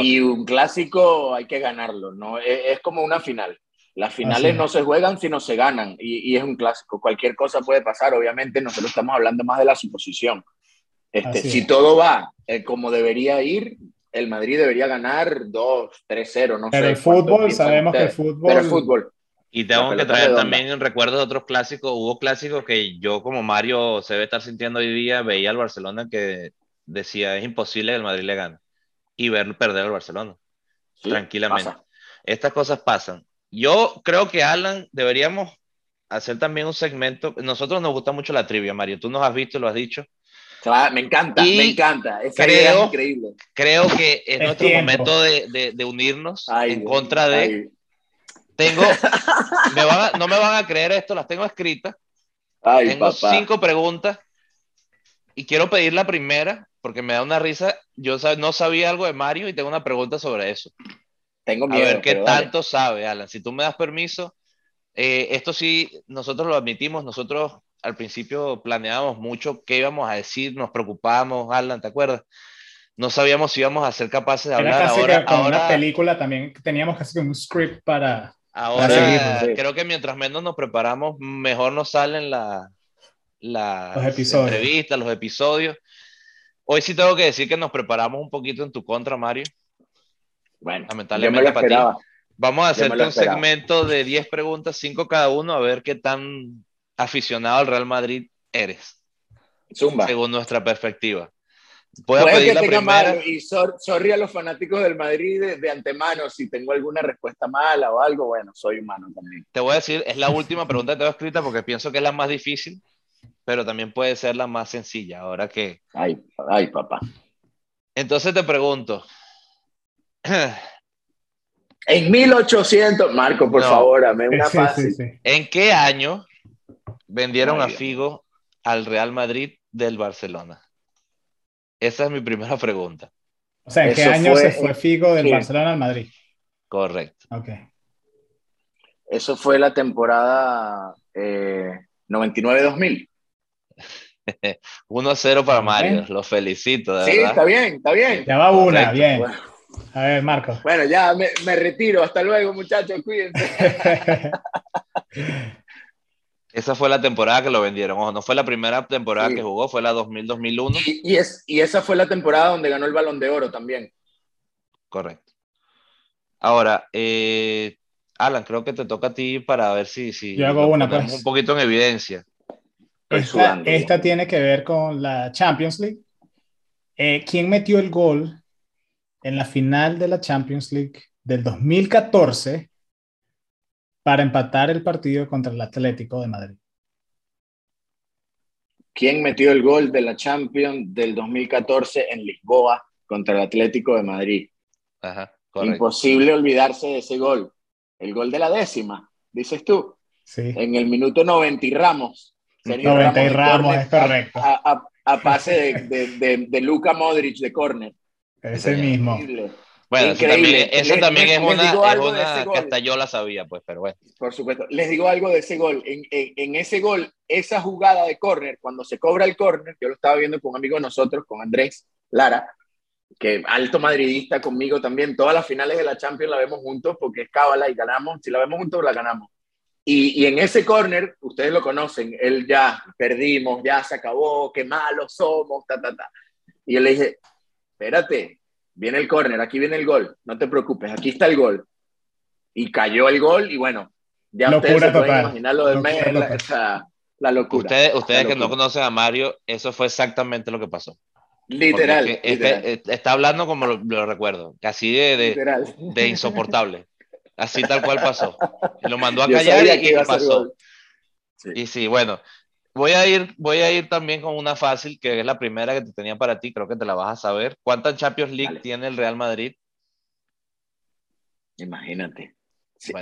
Y un clásico hay que ganarlo, ¿no? E, es, como una final. Las finales no se juegan, sino se ganan. Y, es un clásico. Cualquier cosa puede pasar. Obviamente, nosotros estamos hablando más de la suposición. Este, si todo va eh, como debería ir, el Madrid debería ganar 2, 3-0, no Pero el fútbol, sabemos que el fútbol. Pero el fútbol. Y tengo que traer también en recuerdos de otros clásicos. Hubo clásicos que yo, como Mario, se debe estar sintiendo hoy día, veía al Barcelona que decía es imposible que el Madrid le gane. Y ver perder al Barcelona. tranquilamente. Estas cosas pasan. Yo creo que Alan deberíamos hacer también un segmento. Nosotros nos gusta mucho la trivia, Mario. Tú nos has visto y lo has dicho. Claro, me encanta, me encanta. Esa creo, es increíble. Creo que es, nuestro momento de, de, unirnos en contra de. Tengo, no me van a creer esto, las tengo escritas. tengo cinco preguntas y quiero pedir la primera porque me da una risa. Yo no sabía algo de Mario y tengo una pregunta sobre eso. Tengo miedo. A ver qué tanto sabe, Alan. Si tú me das permiso, eh, esto sí, nosotros lo admitimos, nosotros al principio planeábamos mucho qué íbamos a decir, nos preocupábamos, Alan, ¿te acuerdas? No sabíamos si íbamos a ser capaces de hablar. ahora, con una película también teníamos casi un script para. Ahora creo que mientras menos nos preparamos, mejor nos salen la, las los episodios. entrevistas, los episodios. Hoy sí tengo que decir que nos preparamos un poquito en tu contra, Mario. Bueno, lamentablemente para ti. Vamos a hacerte un segmento de 10 preguntas, 5 cada uno, a ver qué tan aficionado al Real Madrid eres. Zumba. Según nuestra perspectiva. Puede pedir la primera. y sorry a los fanáticos del Madrid de, antemano, si tengo alguna respuesta mala o algo, bueno, soy humano también. Te voy a decir, es la última pregunta que tengo escrita porque pienso que es la más difícil, pero también puede ser la más sencilla, ahora que... Ay, ay, papá. Entonces te pregunto. En 1800, Marco, por favor, dame una fácil. ¿En qué año vendieron a Figo al Real Madrid del Barcelona? Esa es mi primera pregunta. O sea, ¿en qué año se fue Figo del Barcelona al Madrid? Correcto. Ok. Eso fue la temporada 99-2000. 1-0 para Mario, lo felicito. De sí, está bien, está bien. Ya va una, bien. A ver, Marco. Bueno, ya me, me retiro. Hasta luego, muchachos. Cuídense. Esa fue la temporada que lo vendieron. Ojo, no fue la primera temporada que jugó, fue la 2000-2001. Y, y, es, y esa fue la temporada donde ganó el balón de oro también. Correcto. Ahora, eh, Alan, creo que te toca a ti para ver si, si Yo hago una, pues. un poquito en evidencia. Esta, esta, tiene que ver con la Champions League. Eh, ¿Quién metió el gol en la final de la Champions League del 2014 para empatar el partido contra el Atlético de Madrid. ¿Quién metió el gol de la Champions del 2014 en Lisboa contra el Atlético de Madrid? Imposible olvidarse de ese gol. El gol de la décima, dices tú. Sí. En el minuto 90 y Ramos. 90 y Ramos, es correcto. A, pase de, de Luca Modric de córner. Ese mismo. Bueno, eso también, es una, que hasta yo la sabía, pues, pero bueno. Por supuesto. Les digo algo de ese gol. En, en, ese gol, esa jugada de córner, cuando se cobra el córner, yo lo estaba viendo con un amigo de nosotros, con Andrés Lara, que alto madridista conmigo también. Todas las finales de la Champions la vemos juntos porque es cábala y ganamos. Si la vemos juntos, la ganamos. Y, y en ese córner, ustedes lo conocen, él ya perdimos, ya se acabó, qué malos somos, ta, ta, ta. Y yo le dije, espérate, viene el córner, aquí viene el gol, no te preocupes, aquí está el gol. Y cayó el gol y bueno, ya ustedes se pueden imaginar lo de la, la, locura. Ustedes, ustedes que no conocen a Mario, eso fue exactamente lo que pasó. Literal. este, está hablando como lo, recuerdo, casi de, de, insoportable. Así tal cual pasó. lo mandó a callar y, y pasó. Y sí, bueno, Voy a, ir, voy a ir también con una fácil, que es la primera que te tenía para ti, creo que te la vas a saber. ¿Cuántas Champions League tiene el Real Madrid? Imagínate.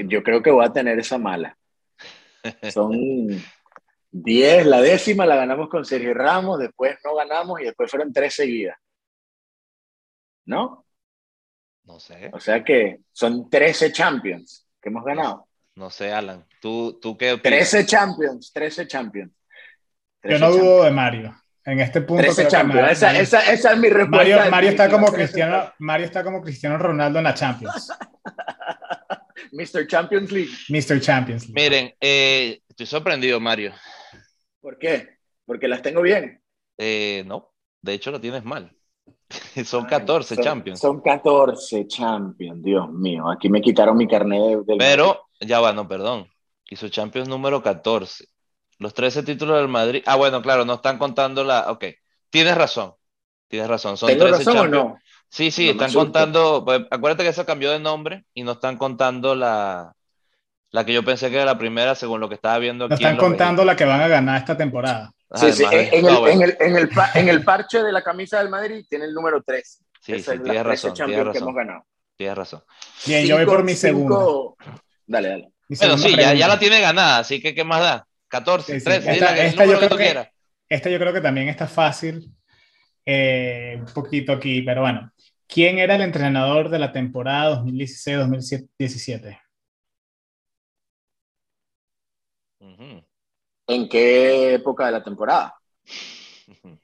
Yo creo que voy a tener esa mala. Son 10, la décima la ganamos con Sergio Ramos, después no ganamos y después fueron tres seguidas. ¿No? No sé. O sea que son 13 Champions que hemos ganado. No, sé, Alan. ¿Tú, tú qué opinas? 13 Champions, 13 Champions. Yo no dudo de Mario. En este punto. esa, es mi respuesta. Mario, está como Cristiano, Mario está como Cristiano Ronaldo en la Champions. Mr. Champions League. Mr. Champions League. Miren, eh, estoy sorprendido, Mario. ¿Por qué? ¿Porque las tengo bien? Eh, no, de hecho lo tienes mal. son 14 Champions. Son 14 Champions, Dios mío. Aquí me quitaron mi carnet del. Pero, ya va, no, perdón. Hizo Champions número 14. Los 13 títulos del Madrid. Ah, bueno, claro, no están contando la. Ok, tienes razón. Tienes razón. Son ¿Tengo razón o no? Sí, sí, están contando. Pues, acuérdate que eso cambió de nombre y no están contando la, La que yo pensé que era la primera, según lo que estaba viendo No aquí. están en los contando la que van a ganar esta temporada. Sí, sí, de- en, el, no, bueno, en, el, en, el, en el parche de la camisa del Madrid tiene el número 3. sí, Esa sí, es tienes 13 razón, tienes Champions que razón, hemos ganado. tienes razón. Bien, yo voy Cinco- por mi segunda. cinco- Dale, dale. Mi Bueno, sí, ya, ya la tiene ganada, así que ¿qué más da? 14, Sí, sí. 13, Esta- dile el esta yo que tú que- quieras. Esta yo creo que también está fácil, eh, un poquito aquí, pero bueno. ¿Quién era el entrenador de la temporada 2016-2017? Ujú, ¿En qué época de la temporada?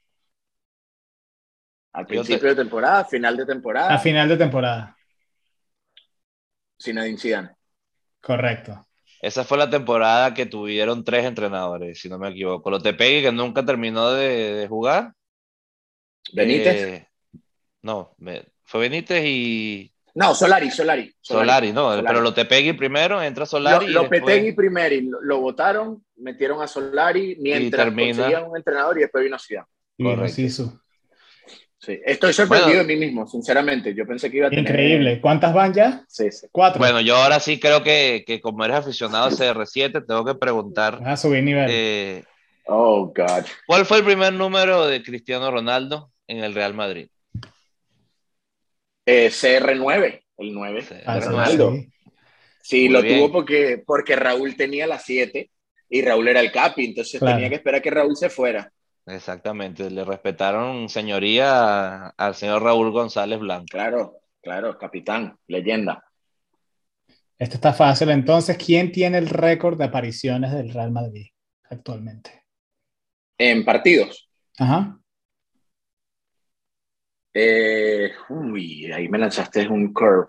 ¿Al principio te- de temporada? ¿Final de temporada? A final de temporada, Zinedine Zidane. correcto. Esa fue la temporada que tuvieron tres entrenadores, si no me equivoco. Lotepegui, que nunca terminó de, de jugar. ¿Benítez? Eh, no, me- fue Benítez y No, Solari, Solari. Solari, no, Solari. pero Lotepegui primero, entra Solari. Lo, y Lopetegui después- primero y lo, lo votaron, metieron a Solari mientras termina- conseguían un entrenador y después vino vino Correcto. Sí. Estoy sorprendido Bueno. de mí mismo, sinceramente. Yo pensé que iba a tener... Increíble. ¿Cuántas van ya? Sí, sí. Cuatro. Bueno, yo ahora sí creo que, que como eres aficionado a CR7, tengo que preguntar, Vas a subir nivel. eh, Oh, God. ¿cuál fue el primer número de Cristiano Ronaldo en el Real Madrid? Eh, CR9, el 9. Sí, Ah, Ronaldo. sí. Lo bien. tuvo porque, porque Raúl tenía la 7 y Raúl era el capi, entonces Claro. tenía que esperar que Raúl se fuera. Exactamente, le respetaron señoría al señor Raúl González Blanco. Claro, claro, capitán, leyenda. Esto está fácil. Entonces, ¿quién tiene el récord de apariciones del Real Madrid actualmente? En partidos. Ajá. Eh, uy, ahí me lanzaste un curve.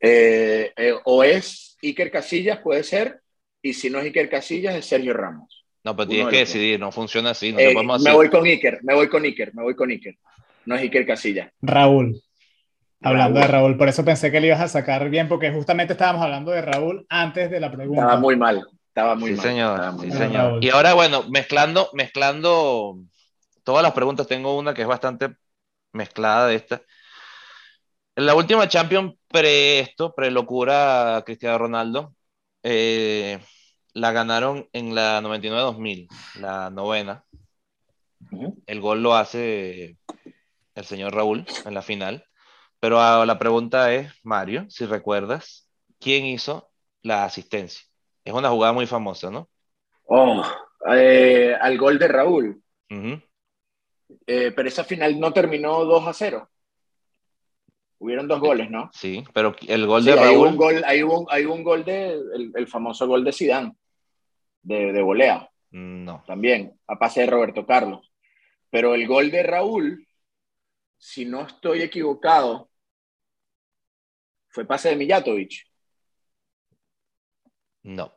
Eh, eh, o es Iker Casillas, puede ser, y si no es Iker Casillas, es Sergio Ramos. No, pero tienes que decidir, no funciona así, no Eh, me voy con Iker, me voy con Iker, me voy con Iker. No es Iker Casillas. Raúl. Hablando de Raúl. Por eso pensé que le ibas a sacar bien, porque justamente estábamos hablando de Raúl antes de la pregunta. Estaba muy mal, estaba muy Sí, mal. señor, estaba muy sí, mal. señor. Y ahora, bueno, mezclando, mezclando todas las preguntas, tengo una que es bastante mezclada de esta. En la última Champions pre esto, pre locura Cristiano Ronaldo, eh, la ganaron en la 99-2000, la novena. El gol lo hace el señor Raúl en la final. Pero la pregunta es, Mario, si recuerdas, ¿quién hizo la asistencia? Es una jugada muy famosa, ¿no? Oh, eh, al gol de Raúl. Eh, pero esa final no terminó 2 a 0. Hubieron dos goles, ¿no? Sí, pero el gol Sí, de Raúl, un gol, hubo, un- hubo un gol de, el, el famoso gol de Zidane, de, de volea, no. también, a pase de Roberto Carlos. Pero el gol de Raúl, si no estoy equivocado, fue pase de Mijatovic. No.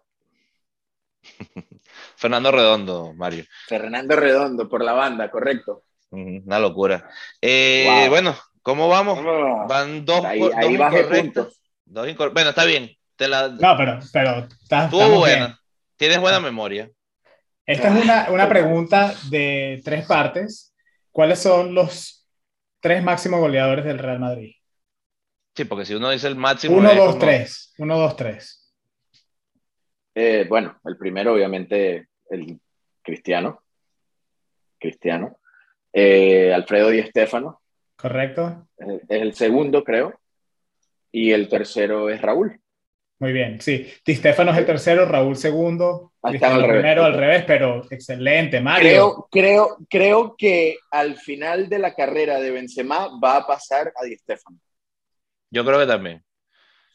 Fernando Redondo, Mario. Fernando Redondo por la banda, correcto. Una locura. Eh, Wow. Bueno, ¿cómo vamos? Van dos, ahí dos ahí bajé incorrectas. puntos. Dos incor- Bueno, está bien. Te la... No, pero, pero está, Estuvo buena. Tienes buena memoria. Esta es una, una pregunta de tres partes. ¿Cuáles son los tres máximos goleadores del Real Madrid? Sí, porque si uno dice el máximo. Uno, es dos, como- tres. Uno, dos, tres. Eh, bueno, el primero, obviamente, el Cristiano. Cristiano. Eh, Alfredo Di Stéfano. ¿Correcto? Es es el segundo, creo. Y el tercero es Raúl. Muy bien. Sí. Di Stefano es el tercero, Raúl segundo, Cristiano al revés. primero, al revés, pero excelente, Mario. Creo, creo, creo que al final de la carrera de Benzema va a pasar a Di Stéfano. Yo creo que también,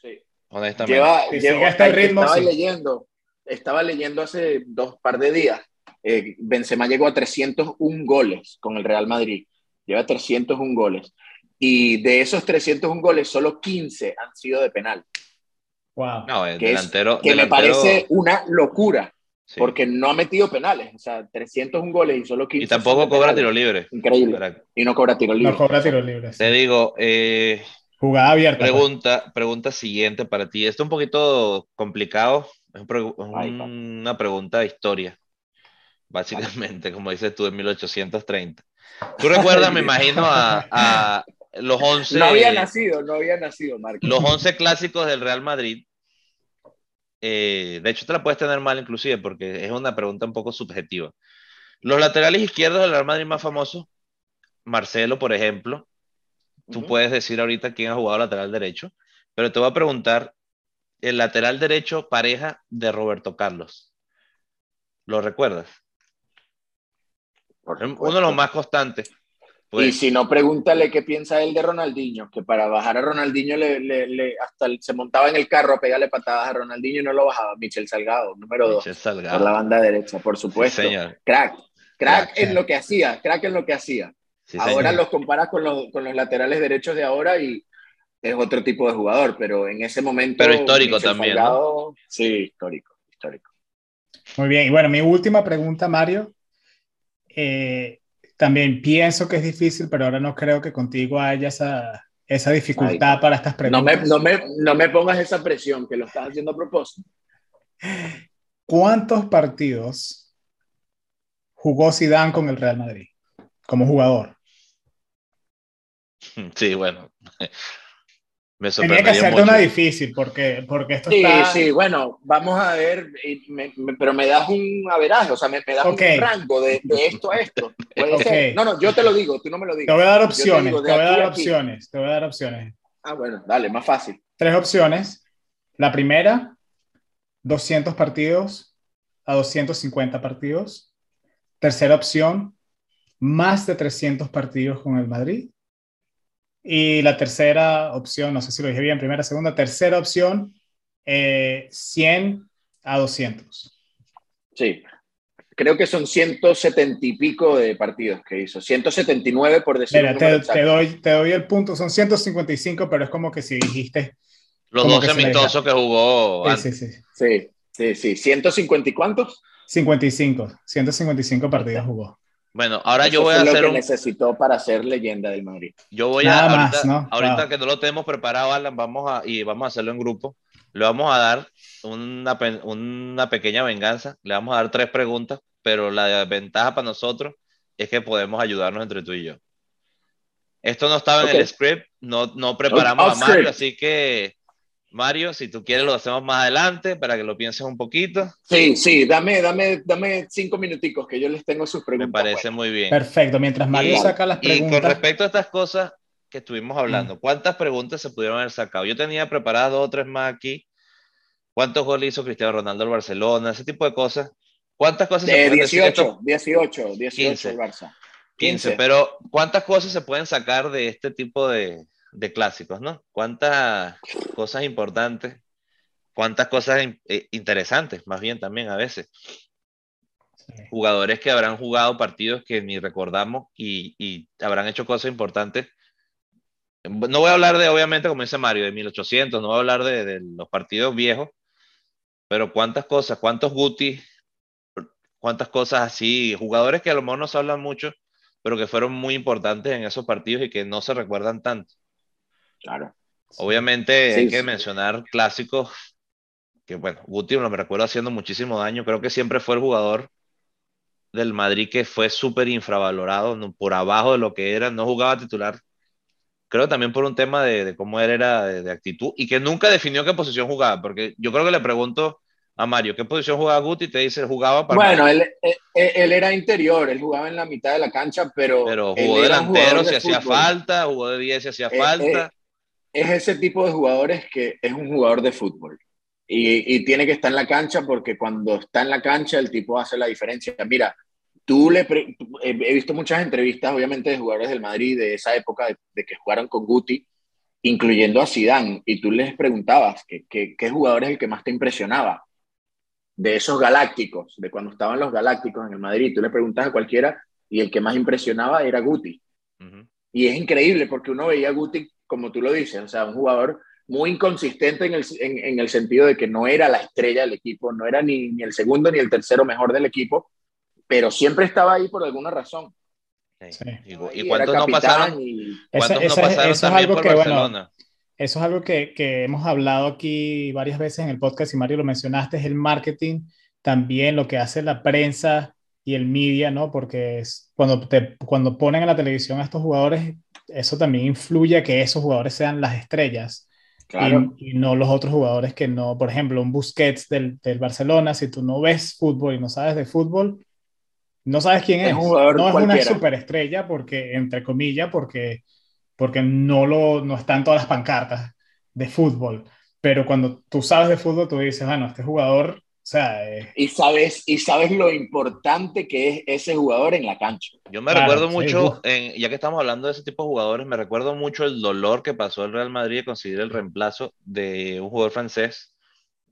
Sí. honestamente. Lleva, Si lleva- sigue este ritmo, estaba sí. leyendo, estaba leyendo hace dos par de días. eh, Benzema llegó a 301 goles con el Real Madrid. Lleva 301 goles. Y de esos 301 goles, solo 15 han sido de penal. Wow. No, el Que, es- delantero. que me delantero- parece una locura, sí. porque no ha metido penales. O sea, 301 goles y solo 15. Y tampoco cobra penales. tiro libre. Increíble. Para- Y no cobra tiro libre. No cobra tiros libres. Te digo, eh, Jugada abierta. pues. pregunta, pregunta siguiente para ti. Esto es un poquito complicado. Es un Ay, una pregunta de historia, básicamente, como dices tú, en 1830. Tú recuerdas, me imagino, a, a los 11, No había nacido, no había nacido, Marco. los 11 clásicos del Real Madrid. eh, de hecho te la puedes tener mal inclusive porque es una pregunta un poco subjetiva. Los laterales izquierdos del Real Madrid más famosos, Marcelo, por ejemplo, tú puedes decir ahorita quién ha jugado lateral derecho, pero te voy a preguntar el lateral derecho pareja de Roberto Carlos. ¿Lo recuerdas? Uno de los más constantes. Pues, y si no, pregúntale qué piensa él de Ronaldinho, que para bajar a Ronaldinho le, le, hasta se montaba en el carro a pegarle patadas a Ronaldinho y no lo bajaba. Michel Salgado, número dos. Salgado. Por la banda derecha, por supuesto. Crack, crack en lo que hacía, crack en lo que hacía. ahora los comparas con los, con los laterales derechos de ahora y es otro tipo de jugador, pero en ese momento... Pero histórico también, Sí, histórico, histórico. Muy bien, y bueno, mi última pregunta, Mario. Eh, también pienso que es difícil, pero ahora no creo que contigo haya esa, esa dificultad para estas preguntas. No me, no, me, pongas esa presión, que lo estás haciendo a propósito. ¿Cuántos partidos jugó Zidane con el Real Madrid como jugador? Sí, bueno, Tenía que hacerte una difícil porque, porque esto sí, Sí, bueno, vamos a ver, pero me das un averaje, o sea, me, das un rango de, de, esto a esto. No, no, yo te lo digo, tú no me lo digas. Te voy a dar opciones, te, voy a dar opciones, te voy a dar opciones. Ah, bueno, dale, más fácil. Tres opciones. La primera, 200 partidos a 250 partidos. Tercera opción, más de 300 partidos con el Madrid. Y la tercera opción, no sé si lo dije bien, primera, segunda, tercera opción, 100 eh, a 200. Sí, creo que son 170 y pico de partidos que hizo, 179 por decir. Mira, te, doy, te doy el punto, son 155, pero es como que si dijiste... Los dos amistosos que jugó. Sí, sí, sí. Sí, sí, sí. ¿150 y cuántos? 55, 155 partidos jugó. Bueno, ahora yo voy a hacer. Lo que necesitó para ser leyenda del Madrid. Yo voy a. ahorita, ahorita que no lo tenemos preparado, Alan, vamos a, y vamos a hacerlo en grupo. Le vamos a dar una, una pequeña venganza. Le vamos a dar tres preguntas, pero la ventaja para nosotros es que podemos ayudarnos entre tú y yo. Esto no estaba en el script, no, no preparamos a Mario, así que Mario, si tú quieres lo hacemos más adelante para que lo pienses un poquito. Sí, sí, dame, dame, dame cinco minuticos que yo les tengo sus preguntas. Me parece muy bien. Perfecto, mientras Mario saca las preguntas. Y con respecto a estas cosas que estuvimos hablando, mm. ¿cuántas preguntas se pudieron haber sacado? Yo tenía preparadas dos o tres más aquí. ¿Cuántos goles hizo Cristiano Ronaldo al Barcelona? Ese tipo de cosas. ¿Cuántas cosas se pueden 18, 18, 18, 15, el Barça. 15, pero ¿cuántas cosas se pueden sacar de este tipo de, de clásicos, ¿no? ¿Cuántas cosas importantes, cuántas cosas eh, interesantes, más bien también a veces? Jugadores que habrán jugado partidos que ni recordamos y, habrán hecho cosas importantes. No voy a hablar de, obviamente, como dice Mario, de 1800, no voy a hablar de, los partidos viejos, pero cuántas cosas, cuántos Guti, cuántas cosas así, jugadores que a lo mejor no se hablan mucho, pero que fueron muy importantes en esos partidos y que no se recuerdan tanto. Claro. Obviamente hay que mencionar clásicos que, bueno, Guti me recuerdo haciendo muchísimo daño. Creo que siempre fue el jugador del Madrid que fue súper infravalorado, por abajo de lo que era, no jugaba titular. Creo también por un tema de, cómo él era de, actitud y que nunca definió qué posición jugaba, porque yo creo que le pregunto a Mario, ¿qué posición jugaba Guti? Y te dice, jugaba para... Bueno, él, él, era interior, él jugaba en la mitad de la cancha, pero... Pero jugó delantero si hacía falta, jugó de 10 si hacía eh, falta. Eh, es ese tipo de jugadores que es un jugador de fútbol y, tiene que estar en la cancha porque cuando está en la cancha el tipo hace la diferencia. Mira, tú le he visto muchas entrevistas, obviamente, de jugadores del Madrid de esa época, de, que jugaron con Guti, incluyendo a Zidane, y tú les preguntabas qué jugador es el que más te impresionaba de esos galácticos, de cuando estaban los galácticos en el Madrid. Tú le preguntas a cualquiera y el que más impresionaba era Guti. Y es increíble porque uno veía a Guti como tú lo dices, o sea, un jugador muy inconsistente en el, en, el sentido de que no era la estrella del equipo, no era ni, ni, el segundo ni el tercero mejor del equipo, pero siempre estaba ahí por alguna razón. ¿Y, cuántos no pasaron? ¿Cuántos no pasaron eso, también por Barcelona? eso es algo que, que, hemos hablado aquí varias veces en el podcast y Mario lo mencionaste, es el marketing, también lo que hace la prensa y el media, ¿no? Porque es, cuando, te, cuando ponen en la televisión a estos jugadores eso también influye a que esos jugadores sean las estrellas. y, no los otros jugadores que no, por ejemplo, un Busquets del, del, Barcelona, si tú no ves fútbol y no sabes de fútbol, no sabes quién es. no es una superestrella porque, entre comillas, porque, porque no, lo, no están todas las pancartas de fútbol. Pero cuando tú sabes de fútbol, tú dices, bueno, este jugador sea, eh, y, sabes, y sabes lo importante que es ese jugador en la cancha. Yo me recuerdo mucho, en, ya que estamos hablando de ese tipo de jugadores, me recuerdo mucho el dolor que pasó el Real Madrid de conseguir el reemplazo de un jugador francés,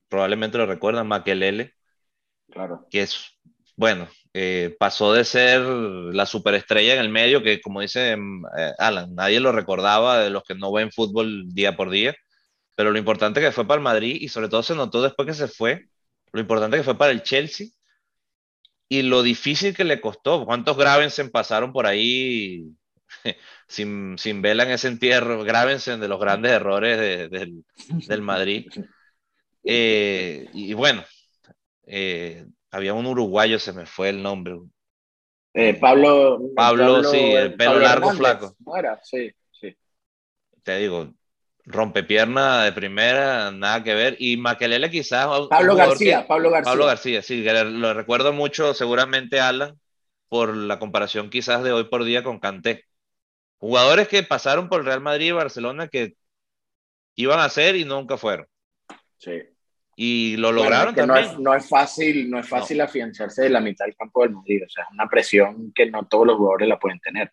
probablemente lo recuerdan, Makelele. Claro. Que es, bueno, eh, pasó de ser la superestrella en el medio, que como dice mm, eh, Alan, nadie lo recordaba de los que no ven fútbol día por día, pero lo importante que fue para el Madrid y sobre todo se notó después que se fue lo importante que fue para el Chelsea y lo difícil que le costó. ¿Cuántos Gravensen pasaron por ahí sin, sin vela en ese entierro? Gravensen de los grandes errores del, del, Madrid. Eh, y bueno, eh, había un uruguayo, se me fue el nombre. Eh, Pablo, Pablo, sí, el pelo largo, flaco. sí, sí. Te digo, rompepierna de primera, nada que ver. Y Maquelele quizás... Pablo García, Pablo García. Pablo García, sí, lo recuerdo mucho seguramente Alan por la comparación quizás de hoy por día con Canté. Jugadores que pasaron por Real Madrid y Barcelona que iban a ser y nunca fueron. Sí. Y lo lograron también. No es, fácil, no es fácil afianzarse de la mitad del campo del Madrid. O sea, es una presión que no todos los jugadores la pueden tener.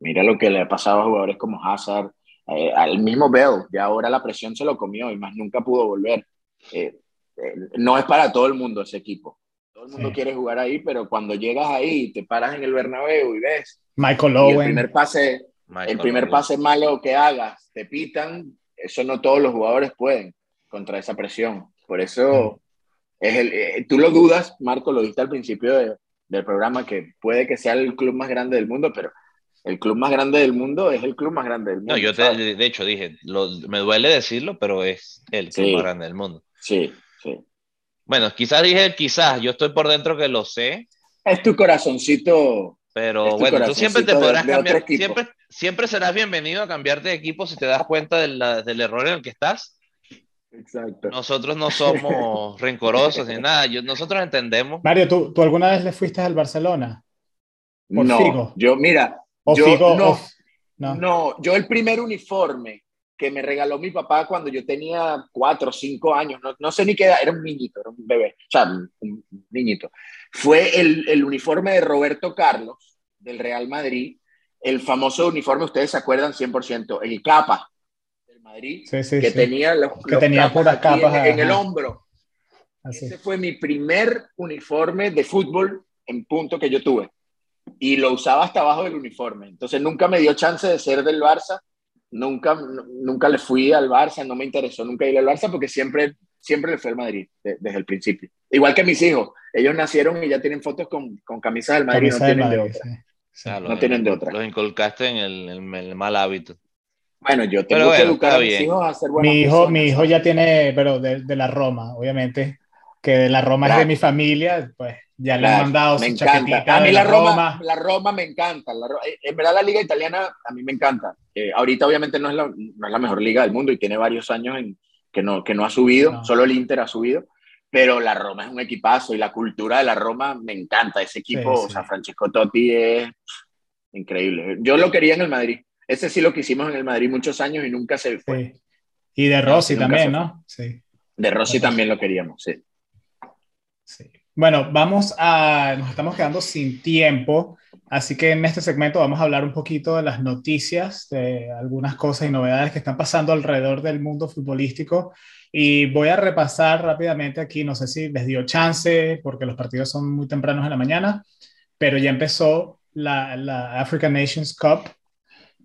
Mira lo que le ha pasado a jugadores como Hazard, eh, al mismo Bell, ya ahora la presión se lo comió y más nunca pudo volver. Eh, eh, no es para todo el mundo ese equipo. Todo el mundo quiere jugar ahí, pero cuando llegas ahí, te paras en el Bernabéu y ves Michael Owen. el primer pase, el primer pase malo que hagas, te pitan, eso no todos los jugadores pueden contra esa presión. Por eso es el, tú lo dudas, Marco, lo dijiste al principio del programa, que puede que sea el club más grande del mundo, pero el club más grande del mundo es el club más grande del mundo. No, yo de hecho dije, me duele decirlo, pero es el club más grande del mundo. Sí, sí. Bueno, quizás dije quizás, yo estoy por dentro que lo sé. Es tu corazoncito. Pero bueno, tú siempre te podrás cambiar. Siempre, siempre serás bienvenido a cambiarte de equipo si te das cuenta del error en el que estás. Exacto. Nosotros no somos rencorosos ni nada, nosotros entendemos. Mario, ¿tú, ¿tú alguna vez le fuiste al Barcelona? no, yo mira, yo, no, no, yo el primer uniforme que me regaló mi papá cuando yo tenía cuatro o cinco años, no, no, sé ni qué edad, era un niñito, era un bebé, o sea, un, niñito. Fue el, el, uniforme de Roberto Carlos del Real Madrid, el famoso uniforme, ustedes se acuerdan 100%, el capa del Madrid, que tenía los, que tenía puras capas en, el hombro. Ese fue mi primer uniforme de fútbol en punto que yo tuve y lo usaba hasta abajo del uniforme. Entonces nunca me dio chance de ser del Barça, nunca, nunca le fui al Barça, no me interesó nunca ir al Barça porque siempre, siempre le fui al Madrid desde el principio. Igual que mis hijos, ellos nacieron y ya tienen fotos con, con camisas del Madrid, no tienen de, otra. no tienen de otra. Los inculcaste en el, mal hábito. Bueno, yo tengo que educar a mis hijos a ser buenos. Mi hijo, mi hijo ya tiene, pero de, de la Roma, obviamente, que de la Roma es de mi familia, pues ya le han mandado me encanta. A mí la, Roma, la Roma me encanta. Eh, en verdad la liga italiana a mí me encanta. Eh, ahorita obviamente no es, la, no es la mejor liga del mundo y tiene varios años en, que, no, que no ha subido, solo el Inter ha subido, pero la Roma es un equipazo y la cultura de la Roma me encanta. Ese equipo, o sea, Francesco Totti es increíble. Yo lo quería en el Madrid. Ese sí lo que hicimos en el Madrid muchos años y nunca se fue. Y de Rossi también, ¿no? Sí. De Rossi también lo queríamos, sí. Sí. Bueno, vamos a, nos estamos quedando sin tiempo, así que en este segmento vamos a hablar un poquito de las noticias, de algunas cosas y novedades que están pasando alrededor del mundo futbolístico. Y voy a repasar rápidamente aquí, no sé si les dio chance, porque los partidos son muy tempranos en la mañana, pero ya empezó la, la African Nations Cup.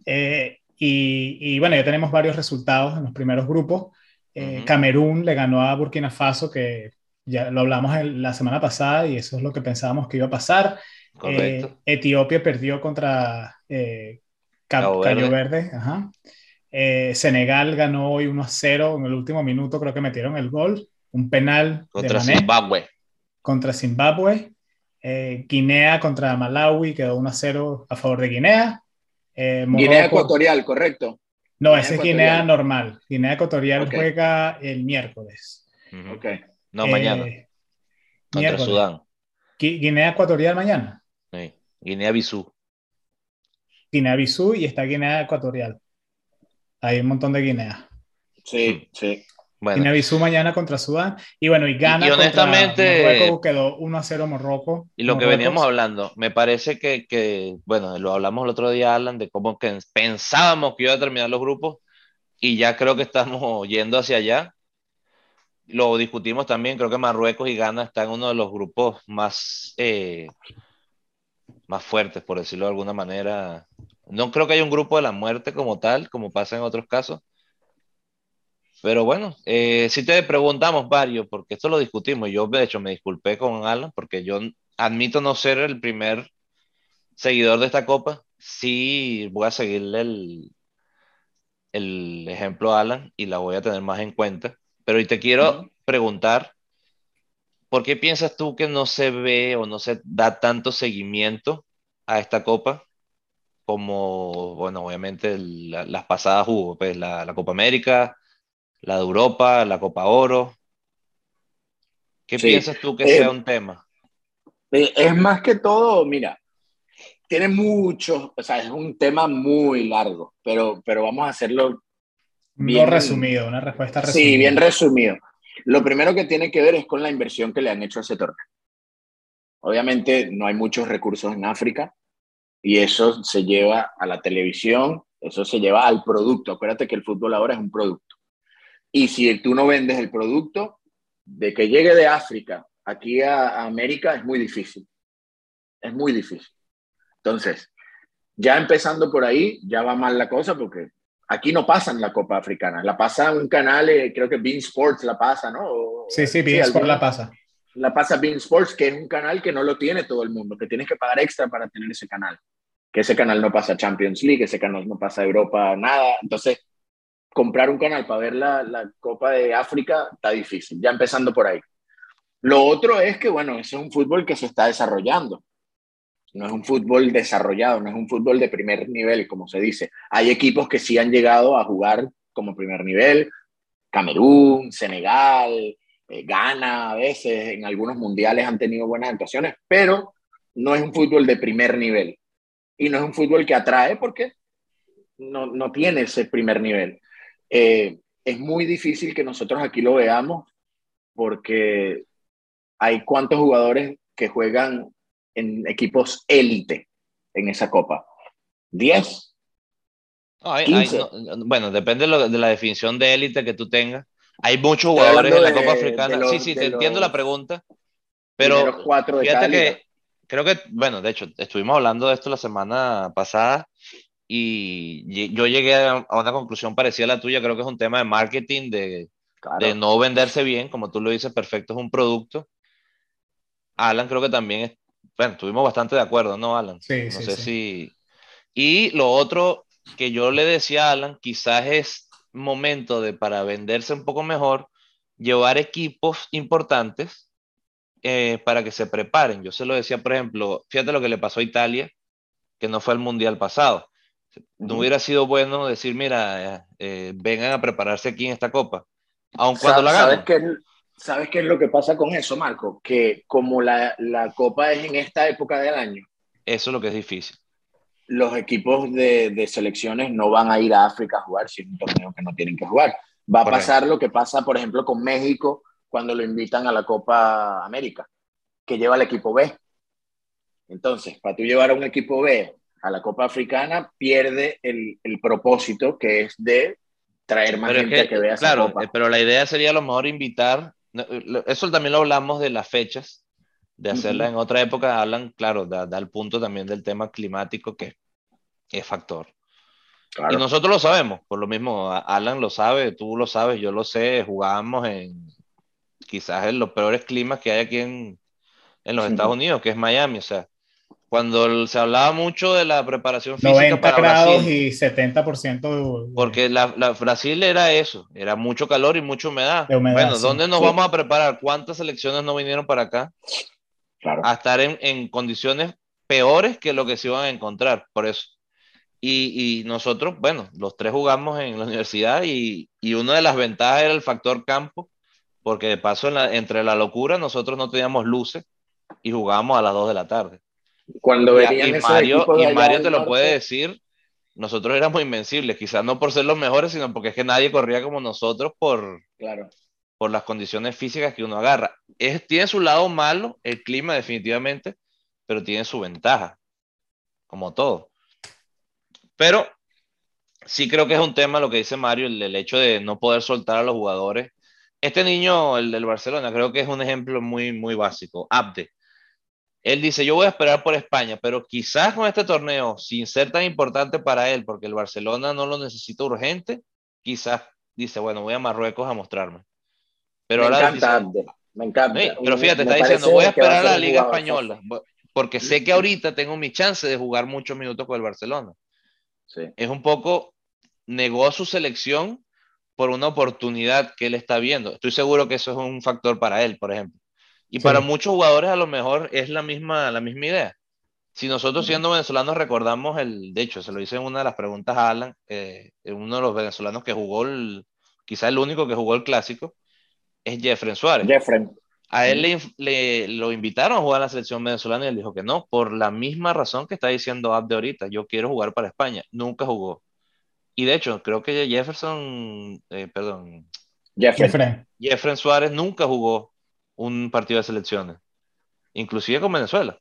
Eh, y, y, bueno, ya tenemos varios resultados en los primeros grupos. Eh, Camerún le ganó a Burkina Faso, que ya lo hablamos la semana pasada y eso es lo que pensábamos que iba a pasar. Eh, Etiopía perdió contra eh, Cabo Verde. Eh, Senegal ganó hoy 1 a 0 en el último minuto, creo que metieron el gol. Un penal contra Zimbabue. Contra Zimbabue. Guinea contra Malawi quedó 1 a 0 a favor de Guinea. Guinea Ecuatorial, correcto. No, ese es Guinea normal. Guinea Ecuatorial juega el miércoles. Ok. No, mañana. Eh, Contra Sudán. Guinea Ecuatorial mañana. Sí. Guinea-Bissau. Guinea-Bissau y está Guinea Ecuatorial. Hay un montón de Guinea. Sí, sí. Bueno. Guinea-Bissau mañana contra Sudán. Y bueno, y gana. Y, honestamente. Marruecos quedó 1 a 0 Morroco. Y lo que veníamos hablando, me parece que, que, bueno, lo hablamos el otro día, Alan, de cómo que pensábamos que iba a terminar los grupos y ya creo que estamos yendo hacia allá. Lo discutimos también, creo que Marruecos y Ghana están en uno de los grupos más, eh, más fuertes, por decirlo de alguna manera. No creo que haya un grupo de la muerte como tal, como pasa en otros casos pero bueno, eh, si te preguntamos varios, porque esto lo discutimos, yo de hecho me disculpé con Alan, porque yo admito no ser el primer seguidor de esta copa, sí voy a seguirle el, el ejemplo a Alan y la voy a tener más en cuenta. Pero y te quiero preguntar, ¿por qué piensas tú que no se ve o no se da tanto seguimiento a esta copa como, bueno, obviamente las pasadas hubo, pues la, la Copa América, la de Europa, la Copa Oro. ¿Qué piensas tú que eh, sea un tema? Eh, es más que todo, mira, tiene mucho, o sea, es un tema muy largo, pero, pero vamos a hacerlo bien resumido, una respuesta resumida. Sí, bien resumido. Lo primero que tiene que ver es con la inversión que le han hecho a ese torneo. Obviamente no hay muchos recursos en África y eso se lleva a la televisión, eso se lleva al producto. Acuérdate que el fútbol ahora es un producto. Y si tú no vendes el producto, de que llegue de África aquí a, América es muy difícil. Es muy difícil. Entonces, ya empezando por ahí, ya va mal la cosa porque aquí no pasan la Copa Africana. La pasa un canal, eh, creo que Bean Sports la pasa, ¿no? sí, sí, Bean Sports la pasa. La pasa Bean Sports, que es un canal que no lo tiene todo el mundo, que tienes que pagar extra para tener ese canal. Que ese canal no pasa Champions League, ese canal no pasa Europa, nada. Entonces, comprar un canal para ver la, la, Copa de África está difícil, ya empezando por ahí. Lo otro es que, bueno, ese es un fútbol que se está desarrollando. No es un fútbol desarrollado, no es un fútbol de primer nivel, como se dice. Hay equipos que sí han llegado a jugar como primer nivel, Camerún, Senegal, eh, Ghana, a veces en algunos mundiales han tenido buenas actuaciones, pero no es un fútbol de primer nivel. Y no es un fútbol que atrae porque no, no tiene ese primer nivel. Eh, es muy difícil que nosotros aquí lo veamos porque hay cuantos jugadores que juegan en equipos élite en esa copa. ¿10? bueno, depende de, la definición de élite que tú tengas. Hay muchos jugadores en la Copa Africana. sí, sí, te entiendo la pregunta. Pero fíjate que creo que, bueno, de hecho, estuvimos hablando de esto la semana pasada y yo llegué a una conclusión parecida a la tuya, creo que es un tema de marketing, de, de no venderse bien, como tú lo dices, perfecto, es un producto. Alan creo que también, es, bueno, estuvimos bastante de acuerdo, ¿no, Alan? Sí, no sí, sé si... Y lo otro que yo le decía a Alan, quizás es momento de, para venderse un poco mejor, llevar equipos importantes eh, para que se preparen. Yo se lo decía, por ejemplo, fíjate lo que le pasó a Italia, que no fue el Mundial pasado no hubiera sido bueno decir, mira, eh, vengan a prepararse aquí en esta copa, aun cuando la ganen. ¿Sabes qué, ¿Sabes qué es lo que pasa con eso, Marco? Que como la, la copa es en esta época del año. Eso es lo que es difícil. Los equipos de, de selecciones no van a ir a África a jugar si es un torneo que no tienen que jugar. Va a pasar lo que pasa, por ejemplo, con México cuando lo invitan a la Copa América, que lleva el equipo B. Entonces, para tú llevar a un equipo B a la Copa Africana, pierde el, el propósito que es de traer más gente que, vea claro, esa Copa. Pero la idea sería a lo mejor invitar, eso también lo hablamos de las fechas, de hacerla en otra época, hablan, claro, da, da, el punto también del tema climático que es factor. Claro. Y nosotros lo sabemos, por lo mismo, Alan lo sabe, tú lo sabes, yo lo sé, jugamos en quizás en los peores climas que hay aquí en, en los Estados Unidos, que es Miami, o sea, cuando se hablaba mucho de la preparación física 90 para grados y 70% de... porque la, la, Brasil era eso, era mucho calor y mucha humedad. bueno, ¿dónde nos vamos a preparar? ¿Cuántas selecciones no vinieron para acá? Claro. A estar en, en, condiciones peores que lo que se iban a encontrar, por eso. Y, y, nosotros, bueno, los tres jugamos en la universidad y, y, una de las ventajas era el factor campo, porque de paso en la, entre la locura nosotros no teníamos luces y jugábamos a las 2 de la tarde. Cuando y, y Mario, y Mario te lo puede decir, nosotros éramos invencibles, quizás no por ser los mejores, sino porque es que nadie corría como nosotros por, claro. por las condiciones físicas que uno agarra. Es, tiene su lado malo, el clima definitivamente, pero tiene su ventaja, como todo. Pero sí creo que es un tema lo que dice Mario, el, el hecho de no poder soltar a los jugadores. Este niño, el del Barcelona, creo que es un ejemplo muy, muy básico. Abde él dice, yo voy a esperar por España, pero quizás con este torneo, sin ser tan importante para él, porque el Barcelona no lo necesita urgente, quizás dice, bueno, voy a Marruecos a mostrarme. Pero me ahora encanta, dice, me encanta. Sí, pero fíjate, está diciendo, voy a esperar a la Liga Española, porque sé que ahorita tengo mi chance de jugar muchos minutos con el Barcelona. Sí. Es un poco, negó su selección por una oportunidad que él está viendo. Estoy seguro que eso es un factor para él, por ejemplo. Y sí. para muchos jugadores a lo mejor es la misma, la misma idea. Si nosotros siendo venezolanos recordamos el, de hecho, se lo hice en una de las preguntas a Alan, eh, uno de los venezolanos que jugó, el, quizá el único que jugó el clásico, es Jeffrey Suárez. Jeffrey. A él le, le, lo invitaron a jugar a la selección venezolana y él dijo que no, por la misma razón que está diciendo Abde ahorita, yo quiero jugar para España, nunca jugó. Y de hecho, creo que Jefferson, eh, perdón, Jeffrey. Jeffrey Suárez nunca jugó un partido de selecciones, inclusive con Venezuela.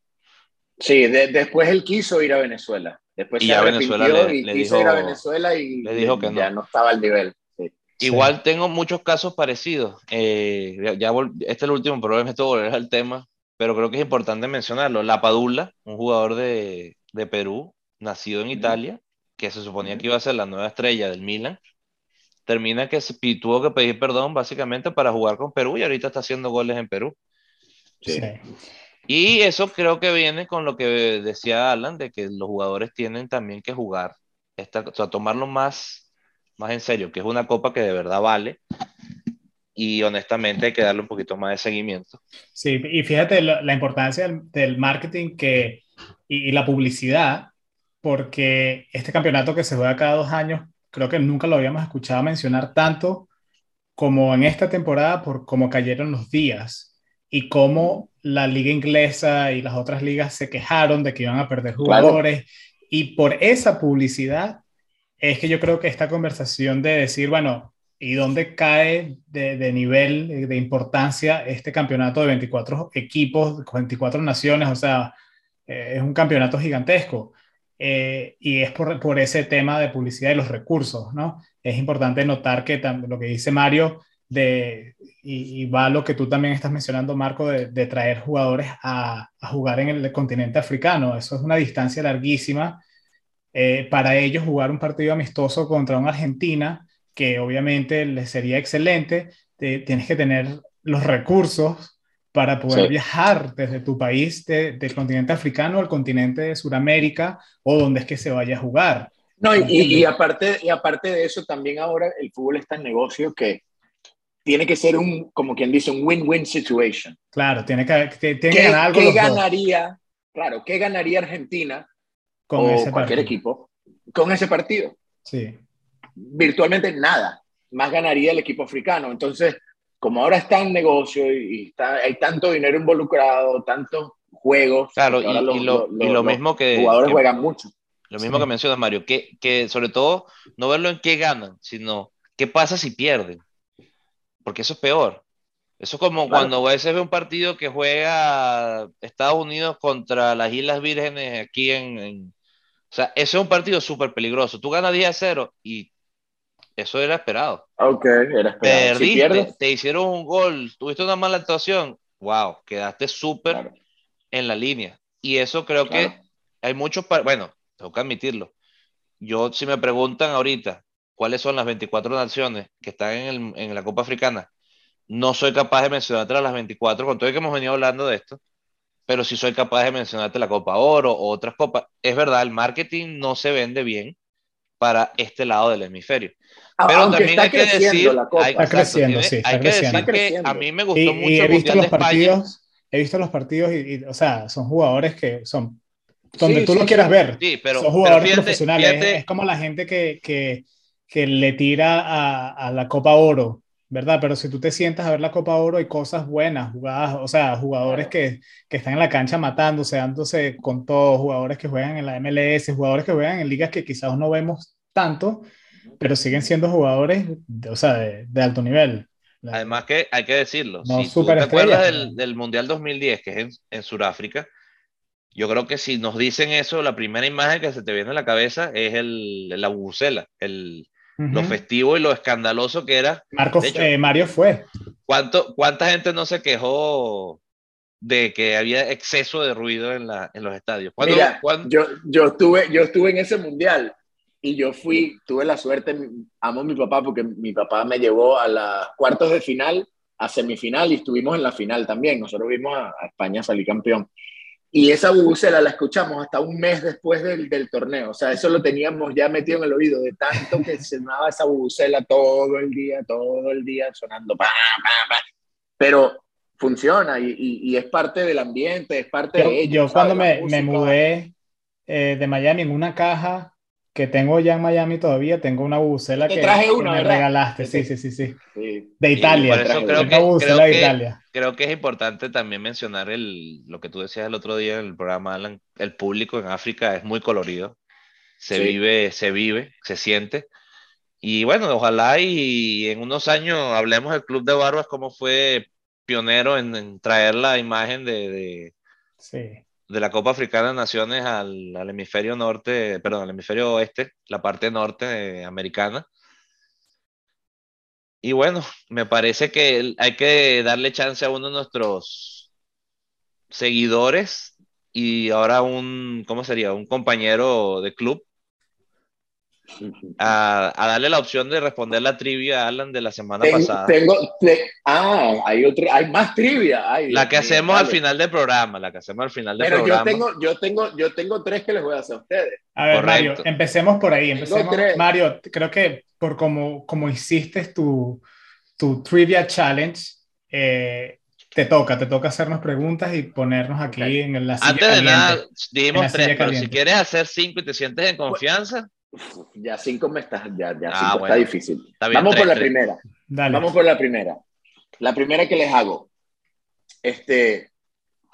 Sí, de, después él quiso ir a Venezuela. Después y se a Venezuela le, y le quiso dijo, ir a Venezuela y le dijo que ya no. no estaba al nivel. Sí. Igual sí. tengo muchos casos parecidos. Eh, ya, ya este es el último problema, esto volver al tema, pero creo que es importante mencionarlo. La Padula, un jugador de, de Perú, nacido en Italia, que se suponía que iba a ser la nueva estrella del Milan, termina que se, tuvo que pedir perdón básicamente para jugar con Perú y ahorita está haciendo goles en Perú. Sí. Y eso creo que viene con lo que decía Alan, de que los jugadores tienen también que jugar, esta, o sea, tomarlo más, más en serio, que es una copa que de verdad vale y honestamente hay que darle un poquito más de seguimiento. Sí, y fíjate la, la importancia del, del, marketing que, y, y la publicidad, porque este campeonato que se juega cada dos años creo que nunca lo habíamos escuchado mencionar tanto como en esta temporada por cómo cayeron los días y cómo la liga inglesa y las otras ligas se quejaron de que iban a perder jugadores claro. y por esa publicidad es que yo creo que esta conversación de decir, bueno, ¿y dónde cae de, de nivel, de importancia este campeonato de 24 equipos, 24 naciones? O sea, eh, es un campeonato gigantesco. Eh, y es por, por, ese tema de publicidad y los recursos, ¿no? Es importante notar que lo que dice Mario, de, y, y, va lo que tú también estás mencionando, Marco, de, de traer jugadores a, a, jugar en el continente africano. Eso es una distancia larguísima. Eh, para ellos jugar un partido amistoso contra una Argentina, que obviamente les sería excelente, te, tienes que tener los recursos para poder sí. viajar desde tu país de, del continente africano al continente de Sudamérica o donde es que se vaya a jugar. No, y, y, y, aparte, y aparte de eso, también ahora el fútbol está en negocio que tiene que ser un, como quien dice, un win-win situation. Claro, tiene que, tiene que ¿Qué, ganar algo. ¿qué ganaría, claro, ¿qué ganaría Argentina con o ese cualquier partido? equipo con ese partido? Sí. Virtualmente nada. Más ganaría el equipo africano. Entonces, como ahora está en negocio y, está, hay tanto dinero involucrado, tantos juegos. Claro, y, los, y, lo, los, y lo mismo que. Los jugadores que, juegan mucho. Lo mismo sí. que mencionas, Mario, que, que sobre todo no verlo en qué ganan, sino qué pasa si pierden. Porque eso es peor. Eso es como claro. cuando a veces ve un partido que juega Estados Unidos contra las Islas Vírgenes aquí en. en... o sea, eso es un partido súper peligroso. Tú ganas 10 a 0 y eso era esperado. Ok, era. Perdiste, si te hicieron un gol, tuviste una mala actuación. Wow, quedaste súper claro. en la línea. Y eso creo claro. que hay muchos. Bueno, tengo que admitirlo. Yo, si me preguntan ahorita cuáles son las 24 naciones que están en, el, en la Copa Africana, no soy capaz de mencionarte las 24, con todo el que hemos venido hablando de esto, pero sí soy capaz de mencionarte la Copa Oro o otras copas. Es verdad, el marketing no se vende bien para este lado del hemisferio. Pero Aunque también hay que decir, la copa. hay, está creciendo, sí, está hay que creciendo. decir que a mí me gustó y, mucho y he el visto Mundial los de España. partidos, he visto los partidos y, y, o sea, son jugadores que son donde Sí, tú sí, lo quieras sí. ver. Sí, pero, Son pero jugadores fíjate- profesionales. fíjate- Es, es como la gente que, que, que le tira a, a la Copa Oro, ¿verdad? Pero si tú te sientas a ver la Copa Oro, hay cosas buenas, jugadas, o sea, jugadores que, que están en la cancha matándose, dándose con todo, jugadores que juegan en la MLS, jugadores que juegan en ligas que quizás no vemos tanto, pero siguen siendo jugadores, de, o sea, de, de alto nivel. Además que hay que decirlo, No si tú te acuerdas del, del Mundial 2010, que es en, en Sudáfrica, yo creo que si nos dicen eso, la primera imagen que se te viene a la cabeza es el, la bubucela, el, lo Ujú. festivo y lo escandaloso que era. Marco, de hecho- eh, Mario fue. ¿Cuánto, ¿Cuánta gente no se quejó de que había exceso de ruido en, la, en los estadios? ¿Cuándo- Mira, cuándo- yo, yo, estuve, yo estuve en ese mundial y yo fui, tuve la suerte, amo a mi papá porque mi papá me llevó a las cuartos de final, a semifinal y estuvimos en la final también. Nosotros vimos a, a España salir campeón. Y esa bubucela la escuchamos hasta un mes después del, del torneo. O sea, eso lo teníamos ya metido en el oído de tanto que sonaba esa bubucela todo el día, todo el día, sonando pa, pa, pa. Pero funciona y, y- y es parte del ambiente, es parte Yo, de ellos. yo ¿sabes? cuando me, me mudé eh, de Miami en una caja que tengo ya en Miami todavía, tengo una bubucela Te que, traje que una, me ¿verdad? regalaste, sí, sí, sí, sí. Sí. De Italia. por eso creo Una que, bubucela creo de que- Italia. creo que es importante también mencionar el, lo que tú decías el otro día en el programa, Alan, el público en África es muy colorido, se Sí. vive, se vive, se siente. Y bueno, ojalá y en unos años hablemos del Club de Barbas, cómo fue pionero en, en traer la imagen de, de, Sí. De la Copa Africana de Naciones al, al hemisferio norte, perdón, al hemisferio oeste, la parte norte americana. Y bueno, me parece que hay que darle chance a uno de nuestros seguidores y ahora un, ¿cómo sería? Un compañero de club a, a darle la opción de responder la trivia, Alan, de la semana Tengo, pasada. tengo- te- ah, hay otra, hay más trivia. Ay, La que hacemos al vale. final del programa, la que hacemos al final del Pero yo programa. tengo, yo tengo, yo tengo tres que les voy a hacer a ustedes. A ver, Correcto. Mario, empecemos por ahí. Empecemos. tres. Mario, creo que por como, como hiciste tu, tu Trivia Challenge, eh, te toca, te toca hacernos preguntas y ponernos aquí Ok. en la silla Antes de caliente. nada, dijimos tres, pero si quieres hacer cinco y te sientes en confianza, ya cinco me está, ya, ya Ah, cinco bueno. está difícil. Está bien, Vamos por la tres. primera. Dale. Vamos por la primera. La primera que les hago. Este,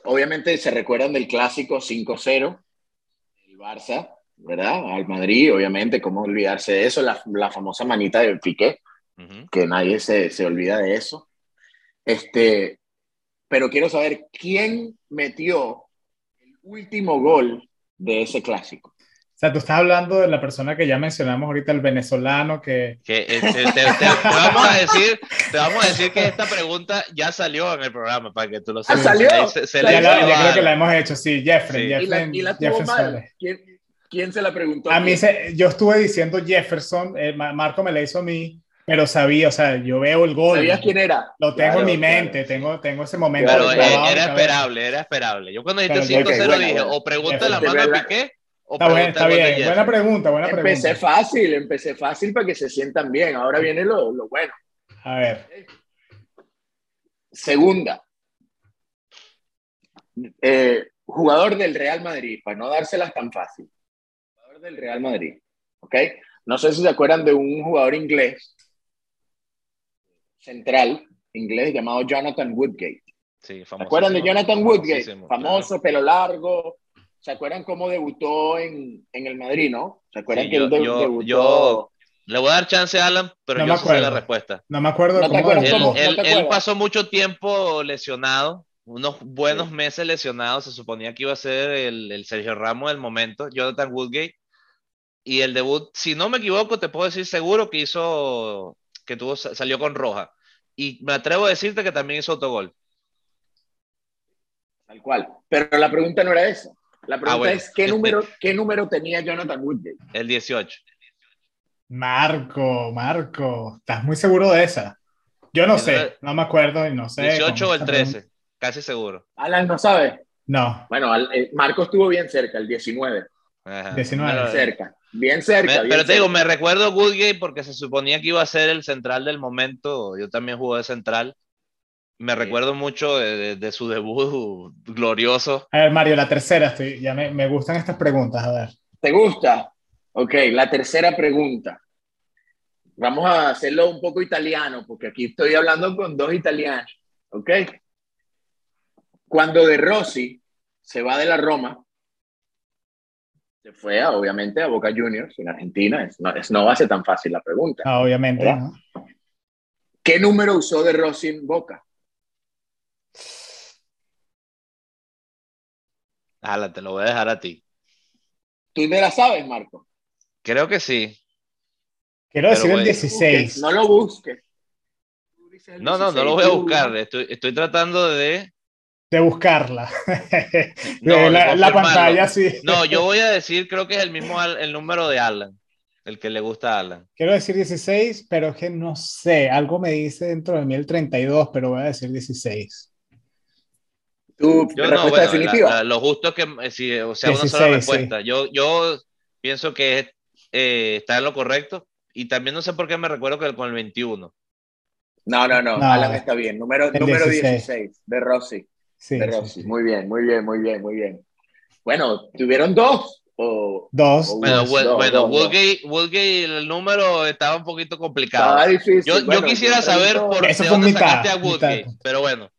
obviamente se recuerdan del clásico 5-0, el Barça, ¿verdad? Al Madrid, obviamente, cómo olvidarse de eso, la, la famosa manita de Piqué, que nadie se, se olvida de eso. Este, pero quiero saber quién metió el último gol de ese clásico. O sea, tú estás hablando de la persona que ya mencionamos ahorita, el venezolano que... que eh, te, te- te- te vamos a decir, te vamos a decir que esta pregunta ya salió en el programa para que tú lo sepas. salió? Se, se Ya le Ya, la- creo a- que la hemos hecho, sí, Jeffrey. Sí. Y la, Jeffrey, y la tuvo Jefferson mal. ¿Quién, quién se la preguntó? A mí, se, yo estuve diciendo Jefferson, eh, Ma- Marco me la hizo a mí, pero sabía, o sea, yo veo el gol. ¿Sabías quién era? Lo tengo Claro, en mi claro. mente, tengo, tengo ese momento. Pero Claro, eh, era esperable, era esperable. Yo cuando dijiste Claro, 5-0 ok, bueno, dije, o pregunta la mano verdad. Piqué, o Está bien, está bien. Buena pregunta, buena Empecé pregunta. fácil, empecé fácil para que se sientan bien. Ahora viene lo, lo bueno. A ver, Segunda. Eh, jugador del Real Madrid, para no dárselas tan fácil. Jugador del Real Madrid. ¿Ok? No sé si se acuerdan de un jugador inglés, central, inglés, llamado Jonathan Woodgate. Sí, ¿Se acuerdan de Jonathan Woodgate? Famoso, pelo largo. ¿Se acuerdan cómo debutó en, en el Madrid, no? ¿Se acuerdan Sí, que yo- él de- yo- debutó? yo- Le voy a dar chance a Alan, pero No yo me sé la respuesta. no me acuerdo de ¿No te cómo acuerdas Él, debutó. cómo? él- ¿No te él acuerdas? pasó mucho tiempo lesionado, unos buenos meses lesionado. Se suponía que iba a ser el, el Sergio Ramos del momento, Jonathan Woodgate. Y el debut, si no me equivoco, te puedo decir seguro que hizo, que tuvo, salió con roja. Y me atrevo a decirte que también hizo autogol. Tal cual. Pero la pregunta no era esa. La pregunta Ah, bueno. es ¿qué número, ¿qué número tenía Jonathan Woodgate? El 18. Marco, Marco, ¿estás muy seguro de esa? Yo no sé, no me acuerdo y no sé. 18 o el esa 13, pregunta. casi seguro. Alan no sabe. No, Bueno, al- eh, Marco estuvo bien cerca, el 19. Ajá. 19. Pero- Cerca. Bien cerca. Me- bien pero te digo, me recuerdo Woodgate porque se suponía que iba a ser el central del momento. Yo también jugué de central. Me recuerdo mucho de, su debut glorioso. A ver, Mario, la tercera, estoy, ya me, me gustan estas preguntas, a ver. ¿Te gusta? Ok, la tercera pregunta. Vamos a hacerlo un poco italiano, porque aquí estoy hablando con dos italianos, ¿ok? Cuando De Rossi se va de la Roma, se fue obviamente a Boca Juniors en Argentina, es, no, es, no va a ser tan fácil la pregunta. Ah, obviamente. ¿no? ¿Qué número usó De Rossi en Boca? Ala, te lo voy a dejar a ti. ¿Tú me la sabes, Marco? Creo que sí. Quiero decir el 16. No lo busques. No, no, no lo voy a buscar. Estoy, estoy tratando de. De buscarla. No, la, la pantalla, sí. No, yo voy a decir, creo que es el mismo el número de Alan, el que le gusta a Alan. Quiero decir 16, pero es que no sé. Algo me dice dentro de mí el 32, pero voy a decir 16. ¿Tu Yo no, respuesta bueno, la- definitiva? la- lo justo es que eh, si, o sea, una 16, sola respuesta. Yo, yo pienso que eh, está en lo correcto y también no sé por qué me recuerdo que con el 21. No, no, no, No. Alan está bien. Número, número 16. 16, de Rossi. Sí, de sí, Rossi. sí. Muy bien, muy bien, muy bien, muy bien. Bueno, ¿tuvieron dos? O, Dos. o Bueno, dos, Wood- dos, bueno dos? Woodgate, Woodgate, el número estaba un poquito complicado. Difícil. Yo, yo Bueno, quisiera yo saber pregunto, por Eso fue dónde mitad, sacaste a mitad. Woodgate, pero bueno,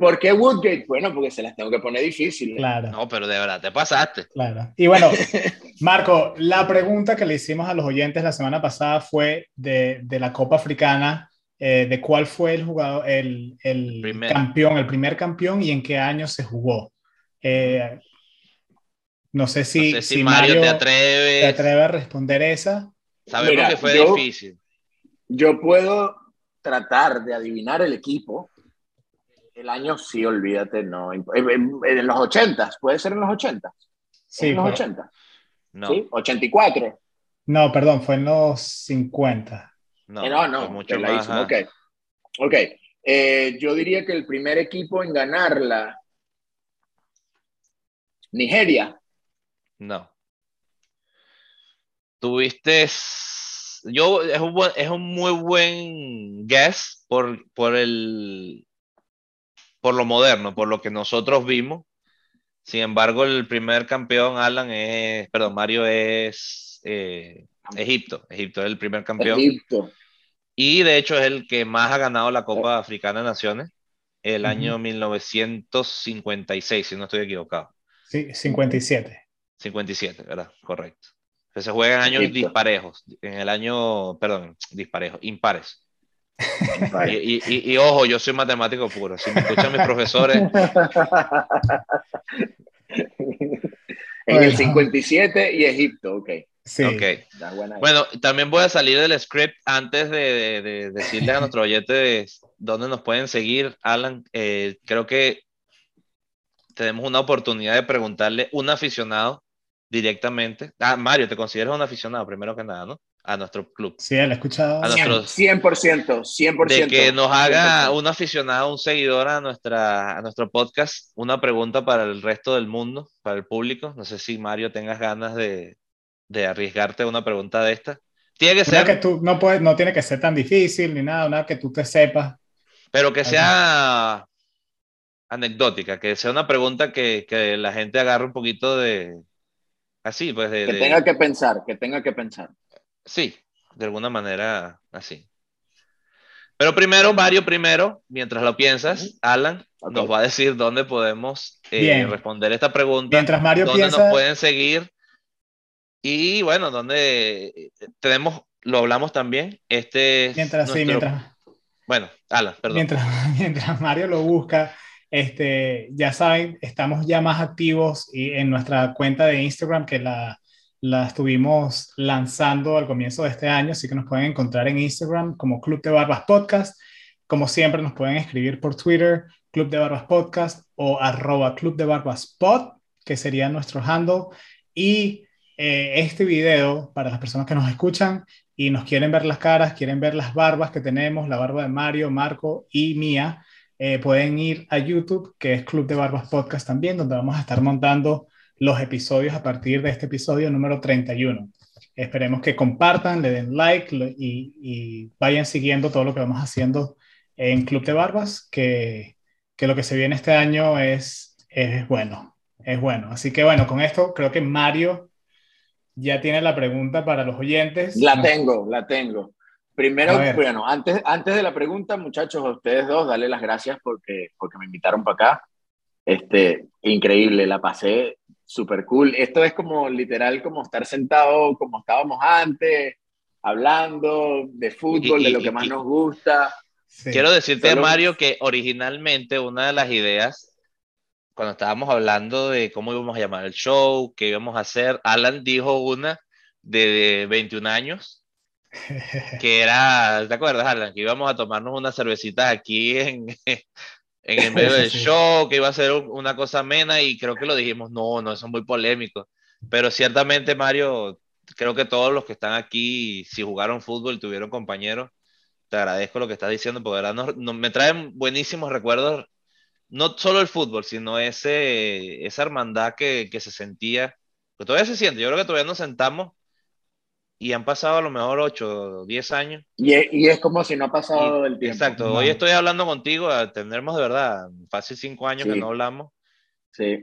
¿Por qué Woodgate? Bueno, porque se las tengo que poner difíciles. Claro, no, pero de verdad, te pasaste. claro. Y bueno, Marco, la pregunta que le hicimos a los oyentes la semana pasada fue de, de la Copa Africana, eh, de cuál fue el jugador, el, el Primer. campeón, el primer campeón y en qué año se jugó. Eh, no sé si, no sé si, si Mario, Mario te atreves. te atreve a responder esa. Sabemos Mira, que fue yo- difícil. Yo puedo tratar de adivinar el equipo. El año sí, olvídate, no. En, en- en los 80, puede ser en los 80. Sí, en los fue- 80. No, ¿Sí? 84. no, perdón, fue en los 50. no, Eh, no, no, fue mucho más. Ok. Ok. Eh, yo diría que el primer equipo en ganarla. Nigeria. No. Tuviste. Yo, es un, buen- es un muy buen guess por, por el. Por lo moderno, por lo que nosotros vimos. Sin embargo, el primer campeón, Alan, es. Perdón, Mario es. eh, Egipto. Egipto es el primer campeón. Egipto. Y de hecho es el que más ha ganado la Copa Africana de Naciones. El Ujú. año 1956, si no estoy equivocado. Sí, 57. 57, ¿verdad? Correcto. Pues se juega en años Egipto. disparejos. En el año, perdón, disparejos, impares. Y, Vale. y- y- y ojo, yo soy matemático puro. Si me escuchan mis profesores, en el Bueno. 57 y Egipto, ok. Sí. ok. Da buena ahí. Bueno, también voy a salir del script antes de, de, de decirle a nuestros oyentes dónde nos pueden seguir. Alan, eh, creo que tenemos una oportunidad de preguntarle un aficionado directamente. Ah, Mario, ¿te consideras un aficionado primero que nada, no? A nuestro club. Sí, él ha escuchado. A Cien- nuestros- 100%, 100%. De que nos haga 100%. un aficionado, un seguidor a, nuestra, a nuestro podcast, una pregunta para el resto del mundo, para el público. No sé si Mario tengas ganas de, de arriesgarte a una pregunta de esta. Tiene que Una ser que tú no puedes, no tiene que ser tan difícil ni nada, una que tú te sepas. Pero que sea anecdótica, que sea una pregunta que, que la gente agarre un poquito de... Así, pues de... Que de- tenga que pensar, que tenga que pensar. Sí, de alguna manera así. Pero primero, Mario, primero, mientras lo piensas, Alan nos va a decir dónde podemos eh, responder esta pregunta, Mientras Mario dónde piensa, nos pueden seguir. Y bueno, dónde eh, tenemos, lo hablamos también, este es mientras, sí, mientras, Bueno, Alan, perdón. mientras, mientras Mario lo busca, este, ya saben, estamos ya más activos y en nuestra cuenta de Instagram que la, la estuvimos lanzando al comienzo de este año, así que nos pueden encontrar en Instagram como Club de Barbas Podcast. Como siempre, nos pueden escribir por Twitter, Club de Barbas Podcast o arroba Club de Barbas Pod, que sería nuestro handle. Y eh, este video, para las personas que nos escuchan y nos quieren ver las caras, quieren ver las barbas que tenemos, la barba de Mario, Marco y mía, eh, pueden ir a YouTube, que es Club de Barbas Podcast también, donde vamos a estar montando los episodios a partir de este episodio número 31. Esperemos que compartan, le den like lo- y, y vayan siguiendo todo lo que vamos haciendo en Club de Barbas, que, que lo que se viene este año es, es bueno, es bueno. Así que bueno, con esto creo que Mario ya tiene la pregunta para los oyentes. La tengo, la tengo. Primero, bueno, antes, antes de la pregunta, muchachos, a ustedes dos, dale las gracias porque, porque me invitaron para acá. Este, increíble, la pasé súper cool. Esto es como literal como estar sentado como estábamos antes, hablando de fútbol, de lo que más nos gusta. Quiero decirte, Mario, que originalmente una de las ideas, cuando estábamos hablando de cómo íbamos a llamar el show, qué íbamos a hacer, Alan dijo una de 21 años, que era, ¿te acuerdas, Alan? Que íbamos a tomarnos unas cervecitas aquí en, en el medio del show, que iba a ser una cosa amena y creo que lo dijimos, no, no, eso es muy polémico. Pero ciertamente, Mario, creo que todos los que están aquí, si jugaron fútbol, tuvieron compañeros, te agradezco lo que estás diciendo, porque verdad no, me traen buenísimos recuerdos, no solo el fútbol, sino ese, esa hermandad que, que se sentía, que todavía se siente, yo creo que todavía nos sentamos y han pasado a lo mejor 8 o 10 años. Y es, y es, como si no ha pasado el tiempo. Exacto, hoy estoy hablando contigo, tendremos de verdad fácil 5 años que no hablamos. Sí.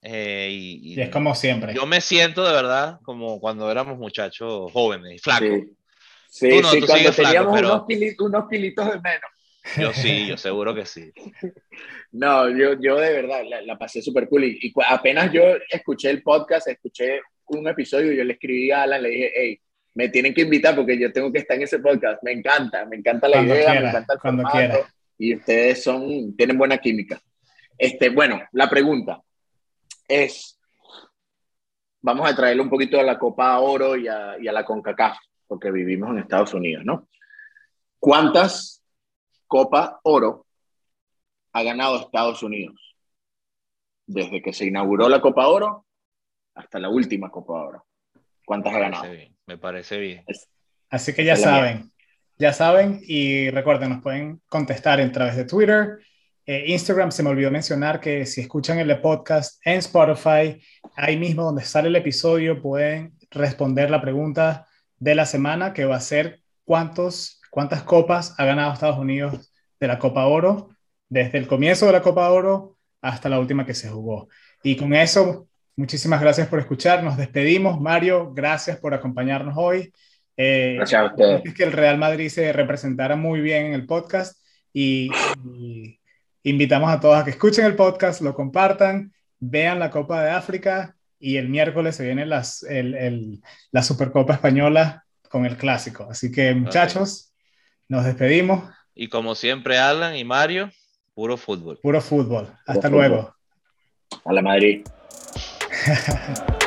Eh, y, es como siempre. Yo me siento de verdad como cuando éramos muchachos jóvenes y flacos. Sí, sí, sí cuando teníamos unos, kilitos, unos, kilitos, de menos. Yo sí, yo seguro que sí. No, yo, yo de verdad la, la pasé súper cool. Y, y, apenas yo escuché el podcast, escuché un episodio, yo le escribí a Alan, le dije, hey, me tienen que invitar porque yo tengo que estar en ese podcast. Me encanta, me encanta la idea, me encanta el cuando formato, y ustedes son, tienen buena química. Este, bueno, la pregunta es, vamos a traerle un poquito a la Copa Oro y a, y a la CONCACAF, porque vivimos en Estados Unidos, ¿no? ¿Cuántas Copa Oro ha ganado Estados Unidos? Desde que se inauguró la Copa Oro hasta la última Copa Oro. ¿Cuántas ha ganado? Me parece bien. Así que ya saben, ya saben y recuerden, nos pueden contestar en través de Twitter, eh, Instagram. Se me olvidó mencionar que si escuchan el podcast en Spotify, ahí mismo donde sale el episodio, pueden responder la pregunta de la semana que va a ser cuántos, cuántas copas ha ganado Estados Unidos de la Copa Oro desde el comienzo de la Copa Oro hasta la última que se jugó. Y con eso Muchísimas gracias por escuchar. Nos despedimos. Mario, gracias por acompañarnos hoy. Eh, gracias a usted. Es que el Real Madrid se representara muy bien en el podcast y, invitamos a todos a que escuchen el podcast, lo compartan, vean la Copa de África y el miércoles se viene las, el, la Supercopa Española con el clásico. Así que muchachos, nos despedimos. Y como siempre, Alan y Mario, puro fútbol. Puro fútbol. Hasta luego. A la Madrid. Yeah.